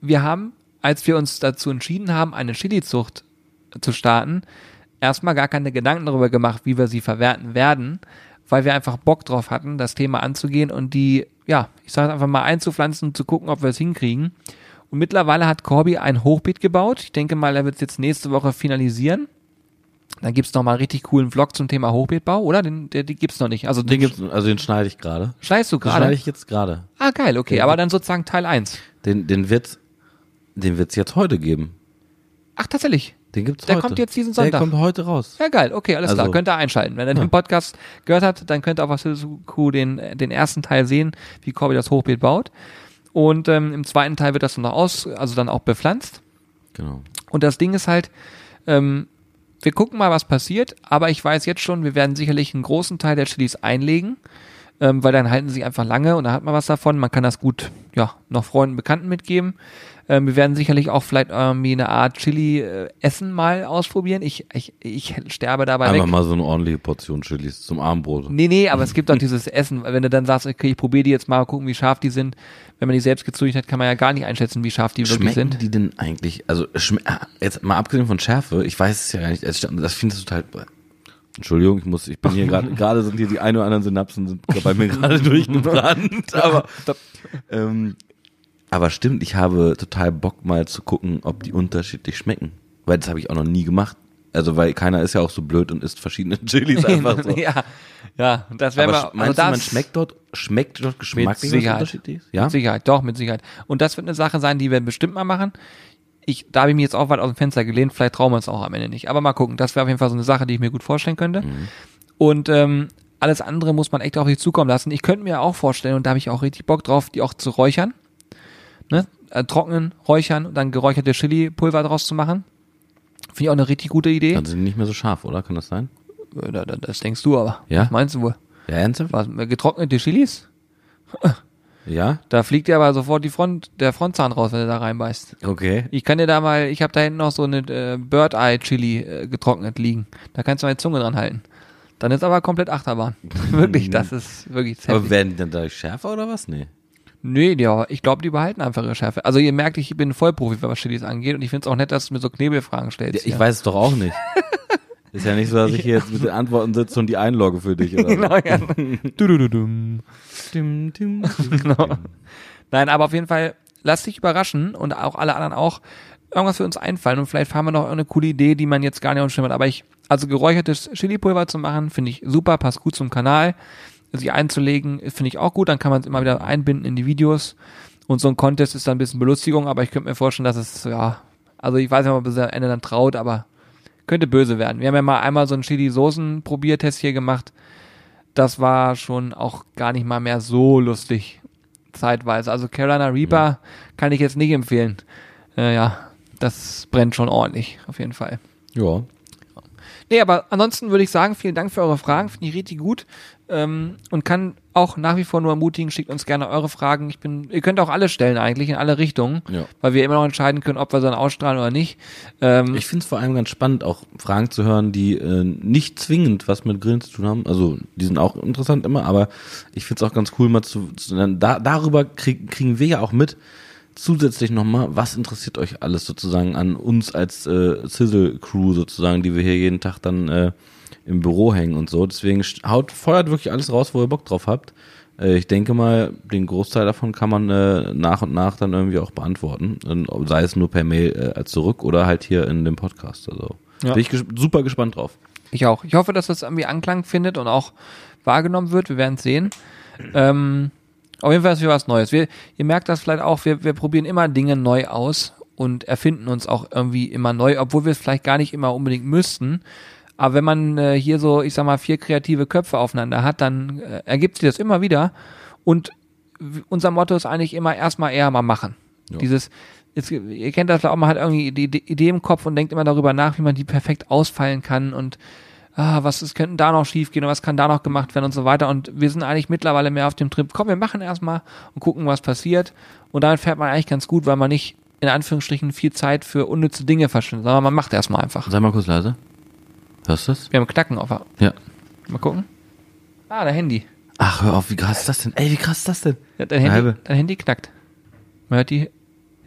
wir haben, als wir uns dazu entschieden haben, eine Chili-Zucht zu starten, erstmal gar keine Gedanken darüber gemacht, wie wir sie verwerten werden, weil wir einfach Bock drauf hatten, das Thema anzugehen und die, ja, ich sage einfach mal einzupflanzen und zu gucken, ob wir es hinkriegen. Und mittlerweile hat Corby ein Hochbeet gebaut. Ich denke mal, er wird es jetzt nächste Woche finalisieren. Dann gibt's noch mal einen richtig coolen Vlog zum Thema Hochbeetbau, oder? Den, der, den gibt's noch nicht. Also Den gibt's, also den schneide ich gerade. schneidest du Den schneide gerade? ich jetzt gerade. Ah, geil, okay. Aber dann sozusagen Teil 1. Den, den wird's, den wird's jetzt heute geben. Ach, tatsächlich. Den gibt's Der heute. kommt jetzt diesen Sonntag. Der kommt heute raus. Ja, geil, okay, alles Also- klar. Könnt ihr einschalten. Wenn ihr den Podcast gehört habt, dann könnt ihr auf Wasilisco den, den ersten Teil sehen, wie Corby das Hochbeet baut. Und ähm, im zweiten Teil wird das dann noch aus, also dann auch bepflanzt. Genau. Und das Ding ist halt, ähm, wir gucken mal, was passiert, aber ich weiß jetzt schon, wir werden sicherlich einen großen Teil der Chilis einlegen, ähm, weil dann halten sie einfach lange und da hat man was davon. Man kann das gut, ja, noch Freunden, Bekannten mitgeben. Ähm, wir werden sicherlich auch vielleicht irgendwie eine Art Chili-Essen mal ausprobieren. Ich, ich, ich sterbe dabei Einfach weg. mal so eine ordentliche Portion Chilis zum Abendbrot. Nee, nee, aber es gibt auch dieses Essen, wenn du dann sagst, okay, ich probiere die jetzt mal, gucken, wie scharf die sind. Wenn man die selbst gezüchtet hat, kann man ja gar nicht einschätzen, wie scharf die wirklich Schmecken sind. die denn eigentlich, also ah, jetzt mal abgesehen von Schärfe, ich weiß es ja gar nicht, also das finde ich total, Entschuldigung, ich muss, ich bin hier gerade, gerade sind hier die ein oder anderen Synapsen sind bei mir gerade durchgebrannt, aber, ähm, aber stimmt, ich habe total Bock mal zu gucken, ob die unterschiedlich schmecken, weil das habe ich auch noch nie gemacht. Also, weil keiner ist ja auch so blöd und isst verschiedene Chilis einfach so. ja, ja, das wäre Aber mal, sch- meinst also du, man schmeckt dort, schmeckt dort Mit geschmacklich was Sicherheit. unterschiedlich? Ja? Mit Sicherheit, doch, mit Sicherheit. Und das wird eine Sache sein, die wir bestimmt mal machen. Ich, da habe ich mich jetzt auch weit aus dem Fenster gelehnt, vielleicht trauen wir uns auch am Ende nicht. Aber mal gucken, das wäre auf jeden Fall so eine Sache, die ich mir gut vorstellen könnte. Mhm. Und ähm, alles andere muss man echt auf sich zukommen lassen. Ich könnte mir auch vorstellen, und da habe ich auch richtig Bock drauf, die auch zu räuchern. Ne? Äh, trocknen, räuchern und dann geräucherte Chili-Pulver draus zu machen. Finde ich auch eine richtig gute Idee. Dann sind die nicht mehr so scharf, oder? Kann das sein? Äh, da- da- Das denkst du aber. Ja? Was meinst du wohl? Ja, ernsthaft? Was, äh, getrocknete Chilis? Ja? Da fliegt dir aber sofort die Front, der Frontzahn raus, wenn du da reinbeißt. Okay. Ich kann dir da mal, ich habe da hinten noch so eine äh, Bird Eye Chili äh, getrocknet liegen. Da kannst du die Zunge dran halten. Dann ist aber komplett Achterbahn. wirklich, das ist wirklich Aber heftig. werden die dann dadurch schärfer oder was? Nee. Nee, ja, ich glaube, die behalten einfach ihre Schärfe. Also ihr merkt, ich bin Vollprofi, was Chilis angeht und ich finde es auch nett, dass du mir so Knebelfragen Ja, stellst. ich hier. weiß es doch auch nicht. Ist ja nicht so, dass ich hier jetzt mit den Antworten sitze und die einlogge für dich, oder? Genau, ja. Du-du-du-dum. Dim, dim, Genau. Nein, aber auf jeden Fall, lass dich überraschen und auch alle anderen auch irgendwas für uns einfallen und vielleicht haben wir noch eine coole Idee, die man jetzt gar nicht auf dem Schirm hat. Aber ich, also geräuchertes Chili-Pulver zu machen, finde ich super, passt gut zum Kanal. Sich einzulegen, finde ich auch gut, dann kann man es immer wieder einbinden in die Videos. Und so ein Contest ist dann ein bisschen Belustigung, aber ich könnte mir vorstellen, dass es, ja, also ich weiß nicht, ob man bis am Ende dann traut, aber könnte böse werden. Wir haben ja mal einmal so einen Chili-Soßen-Probiertest hier gemacht. Das war schon auch gar nicht mal mehr so lustig zeitweise. Also Carolina Reaper kann ich jetzt nicht empfehlen. Äh, ja, das brennt schon ordentlich, auf jeden Fall. Ja. Nee, aber ansonsten würde ich sagen, vielen Dank für eure Fragen, finde ich richtig gut. Ähm, und kann auch nach wie vor nur ermutigen, schickt uns gerne eure Fragen. Ich bin, ihr könnt auch alle stellen eigentlich, in alle Richtungen, Ja. weil wir immer noch entscheiden können, ob wir so dann ausstrahlen oder nicht. Ähm, Ich finde es vor allem ganz spannend, auch Fragen zu hören, die äh, nicht zwingend was mit Grillen zu tun haben. Also die sind auch interessant immer, aber ich finde es auch ganz cool, mal zu, zu da, darüber krieg, kriegen wir ja auch mit, zusätzlich nochmal, was interessiert euch alles sozusagen an uns als äh, Sizzle Crew sozusagen, die wir hier jeden Tag dann äh, im Büro hängen und so. Deswegen haut, feuert wirklich alles raus, wo ihr Bock drauf habt. Äh, ich denke mal, den Großteil davon kann man äh, nach und nach dann irgendwie auch beantworten. Und sei es nur per Mail äh, als zurück oder halt hier in dem Podcast. Also Ja. bin ich ges super gespannt drauf. Ich auch. Ich hoffe, dass das irgendwie Anklang findet und auch wahrgenommen wird. Wir werden es sehen. Ähm, auf jeden Fall ist für was Neues. Wir, ihr merkt das vielleicht auch, wir, wir probieren immer Dinge neu aus und erfinden uns auch irgendwie immer neu, obwohl wir es vielleicht gar nicht immer unbedingt müssten. Aber wenn man äh, hier so, ich sag mal, vier kreative Köpfe aufeinander hat, dann äh, ergibt sich das immer wieder. Und unser Motto ist eigentlich immer erstmal eher mal machen. Ja. Dieses, jetzt, ihr kennt das auch, man hat irgendwie die die Idee im Kopf und denkt immer darüber nach, wie man die perfekt ausfallen kann und ah, was ist, könnten da noch schief gehen und was kann da noch gemacht werden und so weiter. Und wir sind eigentlich mittlerweile mehr auf dem Trip, komm, wir machen erstmal und gucken, was passiert. Und damit fährt man eigentlich ganz gut, weil man nicht in Anführungsstrichen viel Zeit für unnütze Dinge verschwindet, sondern man macht erstmal einfach. Sei mal kurz leise. Hörst du das? Wir haben Knacken auf. Ja. Mal gucken. Ah, dein Handy. Ach, hör auf, wie krass ist das denn? Ey, wie krass ist das denn? Ja, dein, Handy dein Handy knackt. Man hört die.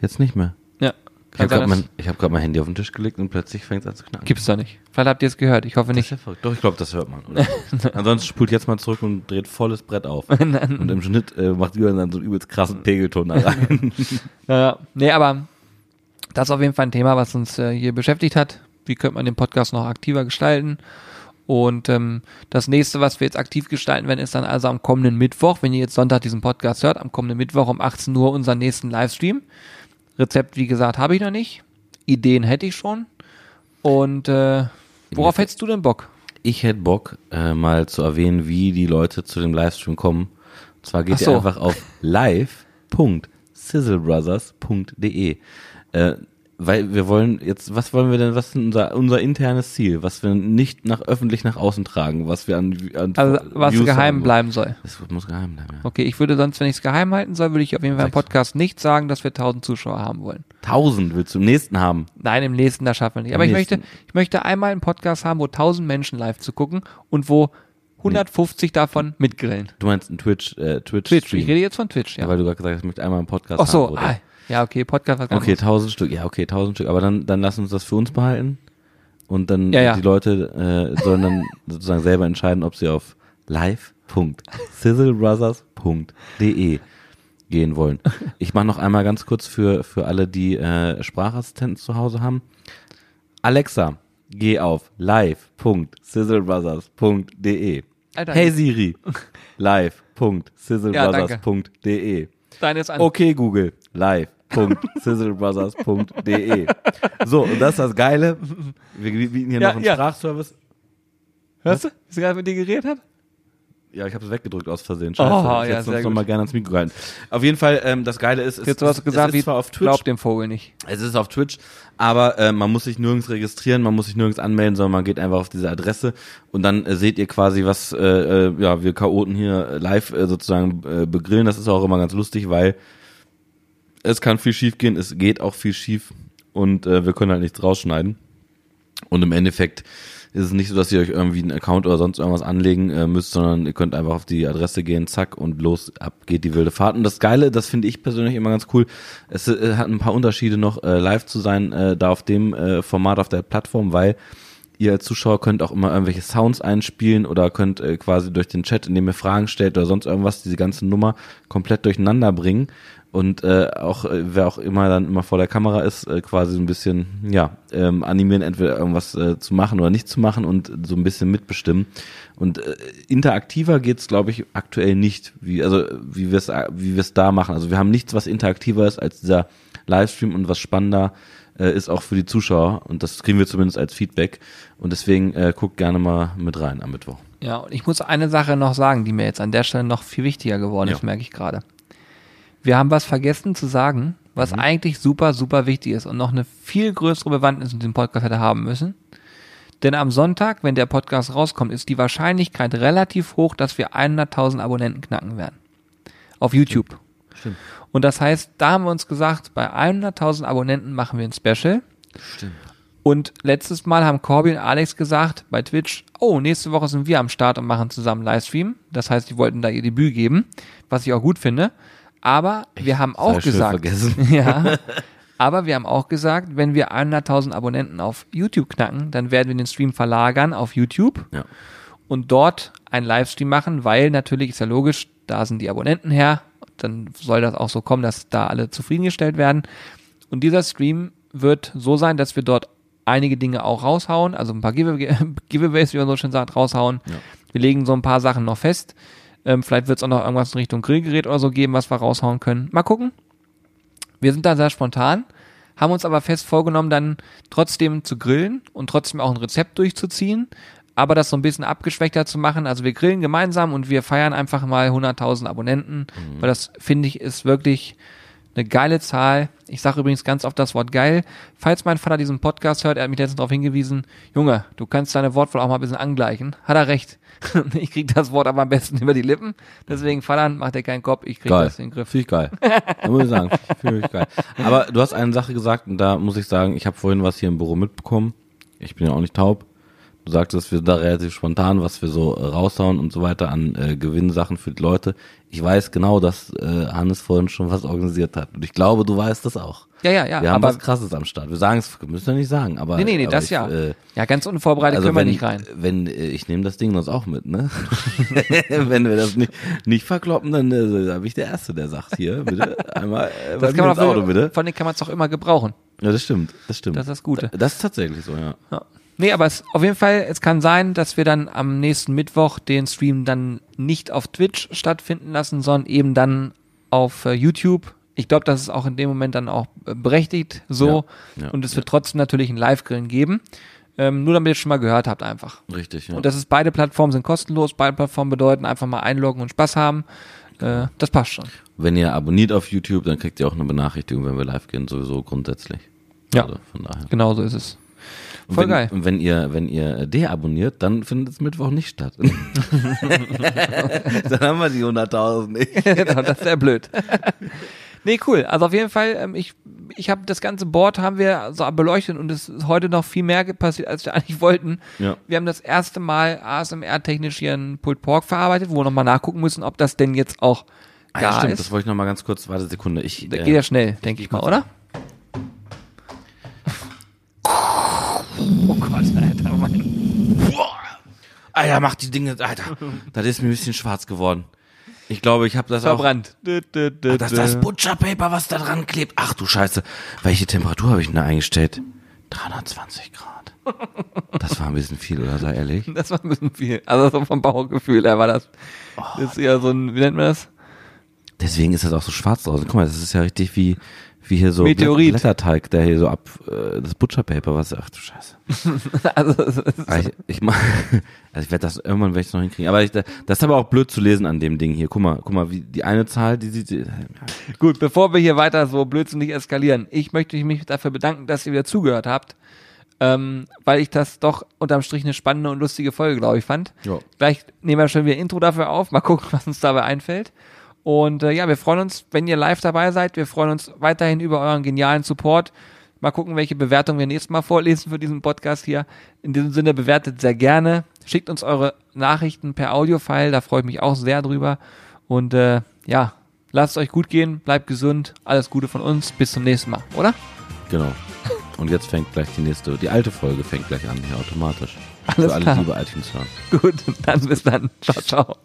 Jetzt nicht mehr. Ja. Ich habe gerade mein, hab grad mein Handy auf den Tisch gelegt und plötzlich fängt es an zu knacken. Gibt's doch nicht. Vielleicht habt ihr es gehört. Ich hoffe nicht. ist ja. Doch, ich glaube, das hört man. Ansonsten spult jetzt mal zurück und dreht volles Brett auf. und im Schnitt äh, macht Jürgen dann so einen übelst krassen Pegelton da rein. Ja, nee, aber das ist auf jeden Fall ein Thema, was uns äh, hier beschäftigt hat. Wie könnte man den Podcast noch aktiver gestalten? Und ähm, das nächste, was wir jetzt aktiv gestalten werden, ist dann also am kommenden Mittwoch, wenn ihr jetzt Sonntag diesen Podcast hört, am kommenden Mittwoch um 18 Uhr unseren nächsten Livestream. Rezept, wie gesagt, habe ich noch nicht. Ideen hätte ich schon. Und äh, worauf hättest du denn Bock? Ich hätte Bock, äh, mal zu erwähnen, wie die Leute zu dem Livestream kommen. Und zwar geht so. ihr einfach auf live.sizzlebrothers.de. Äh, weil wir wollen jetzt, was wollen wir denn, was ist denn unser, unser internes Ziel, was wir nicht nach öffentlich nach außen tragen, was wir an, an Also was Views geheim haben. bleiben soll. Das muss geheim bleiben, ja. Okay, ich würde sonst, wenn ich es geheim halten soll, würde ich auf jeden Fall im. Podcast nicht sagen, dass wir 1000 Zuschauer haben wollen. Tausend willst du im nächsten haben. Nein, im nächsten, das schaffen wir nicht. Aber ich nächsten. möchte, ich möchte einmal einen Podcast haben, wo 1000 Menschen live zu gucken und wo 150 davon mitgrillen. Du meinst ein Twitch, äh, Twitch, Twitch, Stream. ich rede jetzt von Twitch, ja. ja. Weil du gerade gesagt hast, ich möchte einmal einen Podcast Ach so, haben. oder? Ja, okay, Podcast was Okay, anderes. tausend Stück, ja, okay, tausend Stück. Aber dann, dann lass uns das für uns behalten. Und dann Ja, ja. die Leute äh, sollen dann sozusagen selber entscheiden, ob sie auf live.sizzlebrothers.de gehen wollen. Ich mache noch einmal ganz kurz für, für alle, die äh, Sprachassistenten zu Hause haben. Alexa, geh auf live.sizzlebrothers.de. Hey Siri, live.sizzlebrothers.de. Deine ist an. Okay, Google, live.sizzlebrothers.de. So, und das ist das Geile. Wir bieten hier Ja, noch einen ja. Sprachservice. Hörst du, wie sie gerade mit dir geredet hat? Ja, ich habe es weggedrückt aus Versehen. Oh, ich ja, hätte sehr sonst noch gut. mal gerne ans Mikro gehalten. Auf jeden Fall, ähm, das Geile ist, es, Jetzt hast du es, gesagt, es ist zwar auf Twitch, glaubt dem Vogel nicht. es ist auf Twitch, aber äh, man muss sich nirgends registrieren, man muss sich nirgends anmelden, sondern man geht einfach auf diese Adresse und dann äh, seht ihr quasi, was äh, äh, ja wir Chaoten hier live äh, sozusagen äh, begrillen. Das ist auch immer ganz lustig, weil es kann viel schief gehen, es geht auch viel schief und äh, wir können halt nichts rausschneiden. Und im Endeffekt ist es nicht so, dass ihr euch irgendwie einen Account oder sonst irgendwas anlegen äh, müsst, sondern ihr könnt einfach auf die Adresse gehen, zack, und los, ab geht die wilde Fahrt. Und das Geile, das finde ich persönlich immer ganz cool, es äh, hat ein paar Unterschiede noch, äh, live zu sein, äh, da auf dem äh, Format, auf der Plattform, weil ihr als Zuschauer könnt auch immer irgendwelche Sounds einspielen oder könnt äh, quasi durch den Chat, indem ihr Fragen stellt oder sonst irgendwas, diese ganze Nummer komplett durcheinander bringen. Und äh, auch äh, wer auch immer dann immer vor der Kamera ist, äh, quasi so ein bisschen ja ähm, animieren, entweder irgendwas äh, zu machen oder nicht zu machen und so ein bisschen mitbestimmen. Und äh, interaktiver geht's, glaube ich, aktuell nicht, wie also wie wir es wie wir es da machen. Also wir haben nichts, was interaktiver ist als dieser Livestream und was spannender äh, ist auch für die Zuschauer und das kriegen wir zumindest als Feedback und deswegen äh, guckt gerne mal mit rein am Mittwoch. Ja, und ich muss eine Sache noch sagen, die mir jetzt an der Stelle noch viel wichtiger geworden Ja. ist, merke ich gerade. Wir haben was vergessen zu sagen, was eigentlich super, super wichtig ist und noch eine viel größere Bewandtnis in diesem Podcast hätte haben müssen. Denn am Sonntag, wenn der Podcast rauskommt, ist die Wahrscheinlichkeit relativ hoch, dass wir 100.000 Abonnenten knacken werden. Auf YouTube. Stimmt. Und das heißt, da haben wir uns gesagt, bei 100.000 Abonnenten machen wir ein Special. Stimmt. Und letztes Mal haben Corby und Alex gesagt bei Twitch, oh, nächste Woche sind wir am Start und machen zusammen Livestream. Das heißt, die wollten da ihr Debüt geben, was ich auch gut finde. Aber wir haben auch gesagt, ja, aber wir haben auch gesagt, wenn wir 100.000 Abonnenten auf YouTube knacken, dann werden wir den Stream verlagern auf YouTube Ja. und dort einen Livestream machen, weil natürlich ist ja logisch, da sind die Abonnenten her, dann soll das auch so kommen, dass da alle zufriedengestellt werden. Und dieser Stream wird so sein, dass wir dort einige Dinge auch raushauen, also ein paar Giveaway Giveaways, wie man so schön sagt, raushauen. Ja. Wir legen so ein paar Sachen noch fest. Ähm, vielleicht wird es auch noch irgendwas in Richtung Grillgerät oder so geben, was wir raushauen können. Mal gucken. Wir sind da sehr spontan, haben uns aber fest vorgenommen, dann trotzdem zu grillen und trotzdem auch ein Rezept durchzuziehen, aber das so ein bisschen abgeschwächter zu machen. Also wir grillen gemeinsam und wir feiern einfach mal 100.000 Abonnenten, weil das finde ich ist wirklich eine geile Zahl. Ich sage übrigens ganz oft das Wort geil. Falls mein Vater diesen Podcast hört, er hat mich letztens darauf hingewiesen, Junge, du kannst deine Wortwahl auch mal ein bisschen angleichen. Hat er recht. Ich krieg das Wort aber am besten über die Lippen. Deswegen, Vater, mach dir keinen Kopf, ich krieg Geil. das in den Griff. Finde ich geil. Da muss ich sagen, finde ich geil. Aber du hast eine Sache gesagt und da muss ich sagen, ich habe vorhin was hier im Büro mitbekommen. Ich bin ja auch nicht taub. Du sagtest, wir sind da relativ spontan, was wir so äh, raushauen und so weiter an äh, Gewinnsachen für die Leute. Ich weiß genau, dass äh, Hannes vorhin schon was organisiert hat. Und ich glaube, du weißt das auch. Ja, ja, ja. wir haben was Krasses am Start. Wir sagen es, müssen wir nicht sagen, aber. nee, nee, nee, das ich, ja. Äh, ja, ganz unvorbereitet also können wir nicht rein. wenn äh, ich nehme das Ding sonst auch mit, ne? wenn wir das nicht, nicht verkloppen, dann äh, bin ich der Erste, der sagt hier, bitte einmal äh, Das kann man auch, Auto, bitte. Von denen kann man es auch immer gebrauchen. Ja, das stimmt, das stimmt. Das ist das Gute. Das ist tatsächlich so, ja. Ja. Nee, aber es, auf jeden Fall, es kann sein, dass wir dann am nächsten Mittwoch den Stream dann nicht auf Twitch stattfinden lassen, sondern eben dann auf äh, YouTube. Ich glaube, das ist auch in dem Moment dann auch äh, berechtigt so. Ja, ja, und es wird trotzdem natürlich ein Live-Grillen geben. Ähm, nur damit ihr es schon mal gehört habt einfach. Richtig, ja. Und das ist beide Plattformen sind kostenlos. Beide Plattformen bedeuten einfach mal einloggen und Spaß haben. Äh, das passt schon. Wenn ihr abonniert auf YouTube, dann kriegt ihr auch eine Benachrichtigung, wenn wir live gehen, sowieso grundsätzlich. Ja. Also von daher. Genau so ist es. Und Voll wenn, geil. und Wenn ihr, wenn ihr deabonniert, dann findet es Mittwoch nicht statt. dann haben wir die 100.000 nicht. genau, das wäre blöd. nee, cool. Also auf jeden Fall, ähm, ich, ich habe das ganze Board haben wir so beleuchtet und es ist heute noch viel mehr passiert, als wir eigentlich wollten. Ja. Wir haben das erste Mal ASMR-technisch hier einen Pulled Pork verarbeitet, wo wir nochmal nachgucken müssen, ob das denn jetzt auch Ah, ja, stimmt, ist. das wollte ich noch mal ganz kurz, warte Sekunde. Ich, äh, geht ja schnell, denke ich mal, oder? Oh Gott, Alter, Mann. Alter, mach die Dinge, Alter. Das ist mir ein bisschen schwarz geworden. Ich glaube, ich habe das Verbrannt. auch. Ach, das ist das Butcher Paper, was da dran klebt. Ach du Scheiße. Welche Temperatur habe ich denn da eingestellt? 320 Grad. Das war ein bisschen viel, oder sei ehrlich? Das war ein bisschen viel. Also so vom Bauchgefühl her war das. Das ist ja so ein, wie nennt man das? Deswegen ist das auch so schwarz draußen. Guck mal, das ist ja richtig wie, wie hier so Meteorit. Blätterteig, der hier so ab, äh, das Butcher Paper, was, ach du Scheiße. Also, Ah, Ich, ich mach, also ich werde das irgendwann werde ich noch hinkriegen. Aber ich, das ist aber auch blöd zu lesen an dem Ding hier. Guck mal, guck mal, wie die eine Zahl, die sieht, ja, Gut, bevor wir hier weiter so blödsinnig eskalieren, ich möchte mich dafür bedanken, dass ihr wieder zugehört habt, ähm, weil ich das doch unterm Strich eine spannende und lustige Folge, glaube ich, fand. Ja. Gleich nehmen wir schon wieder ein Intro dafür auf, mal gucken, was uns dabei einfällt. Und äh, ja, wir freuen uns, wenn ihr live dabei seid. Wir freuen uns weiterhin über euren genialen Support. Mal gucken, welche Bewertung wir nächstes Mal vorlesen für diesen Podcast hier. In diesem Sinne bewertet sehr gerne. Schickt uns eure Nachrichten per Audiofile, da freue ich mich auch sehr drüber. Und äh, ja, lasst es euch gut gehen, bleibt gesund, alles Gute von uns, bis zum nächsten Mal, oder? genau. Und jetzt fängt gleich die nächste, die alte Folge fängt gleich an, hier automatisch. Alles Für alle, klar. die über iTunes hören. Gut, dann bis dann. Ciao, ciao.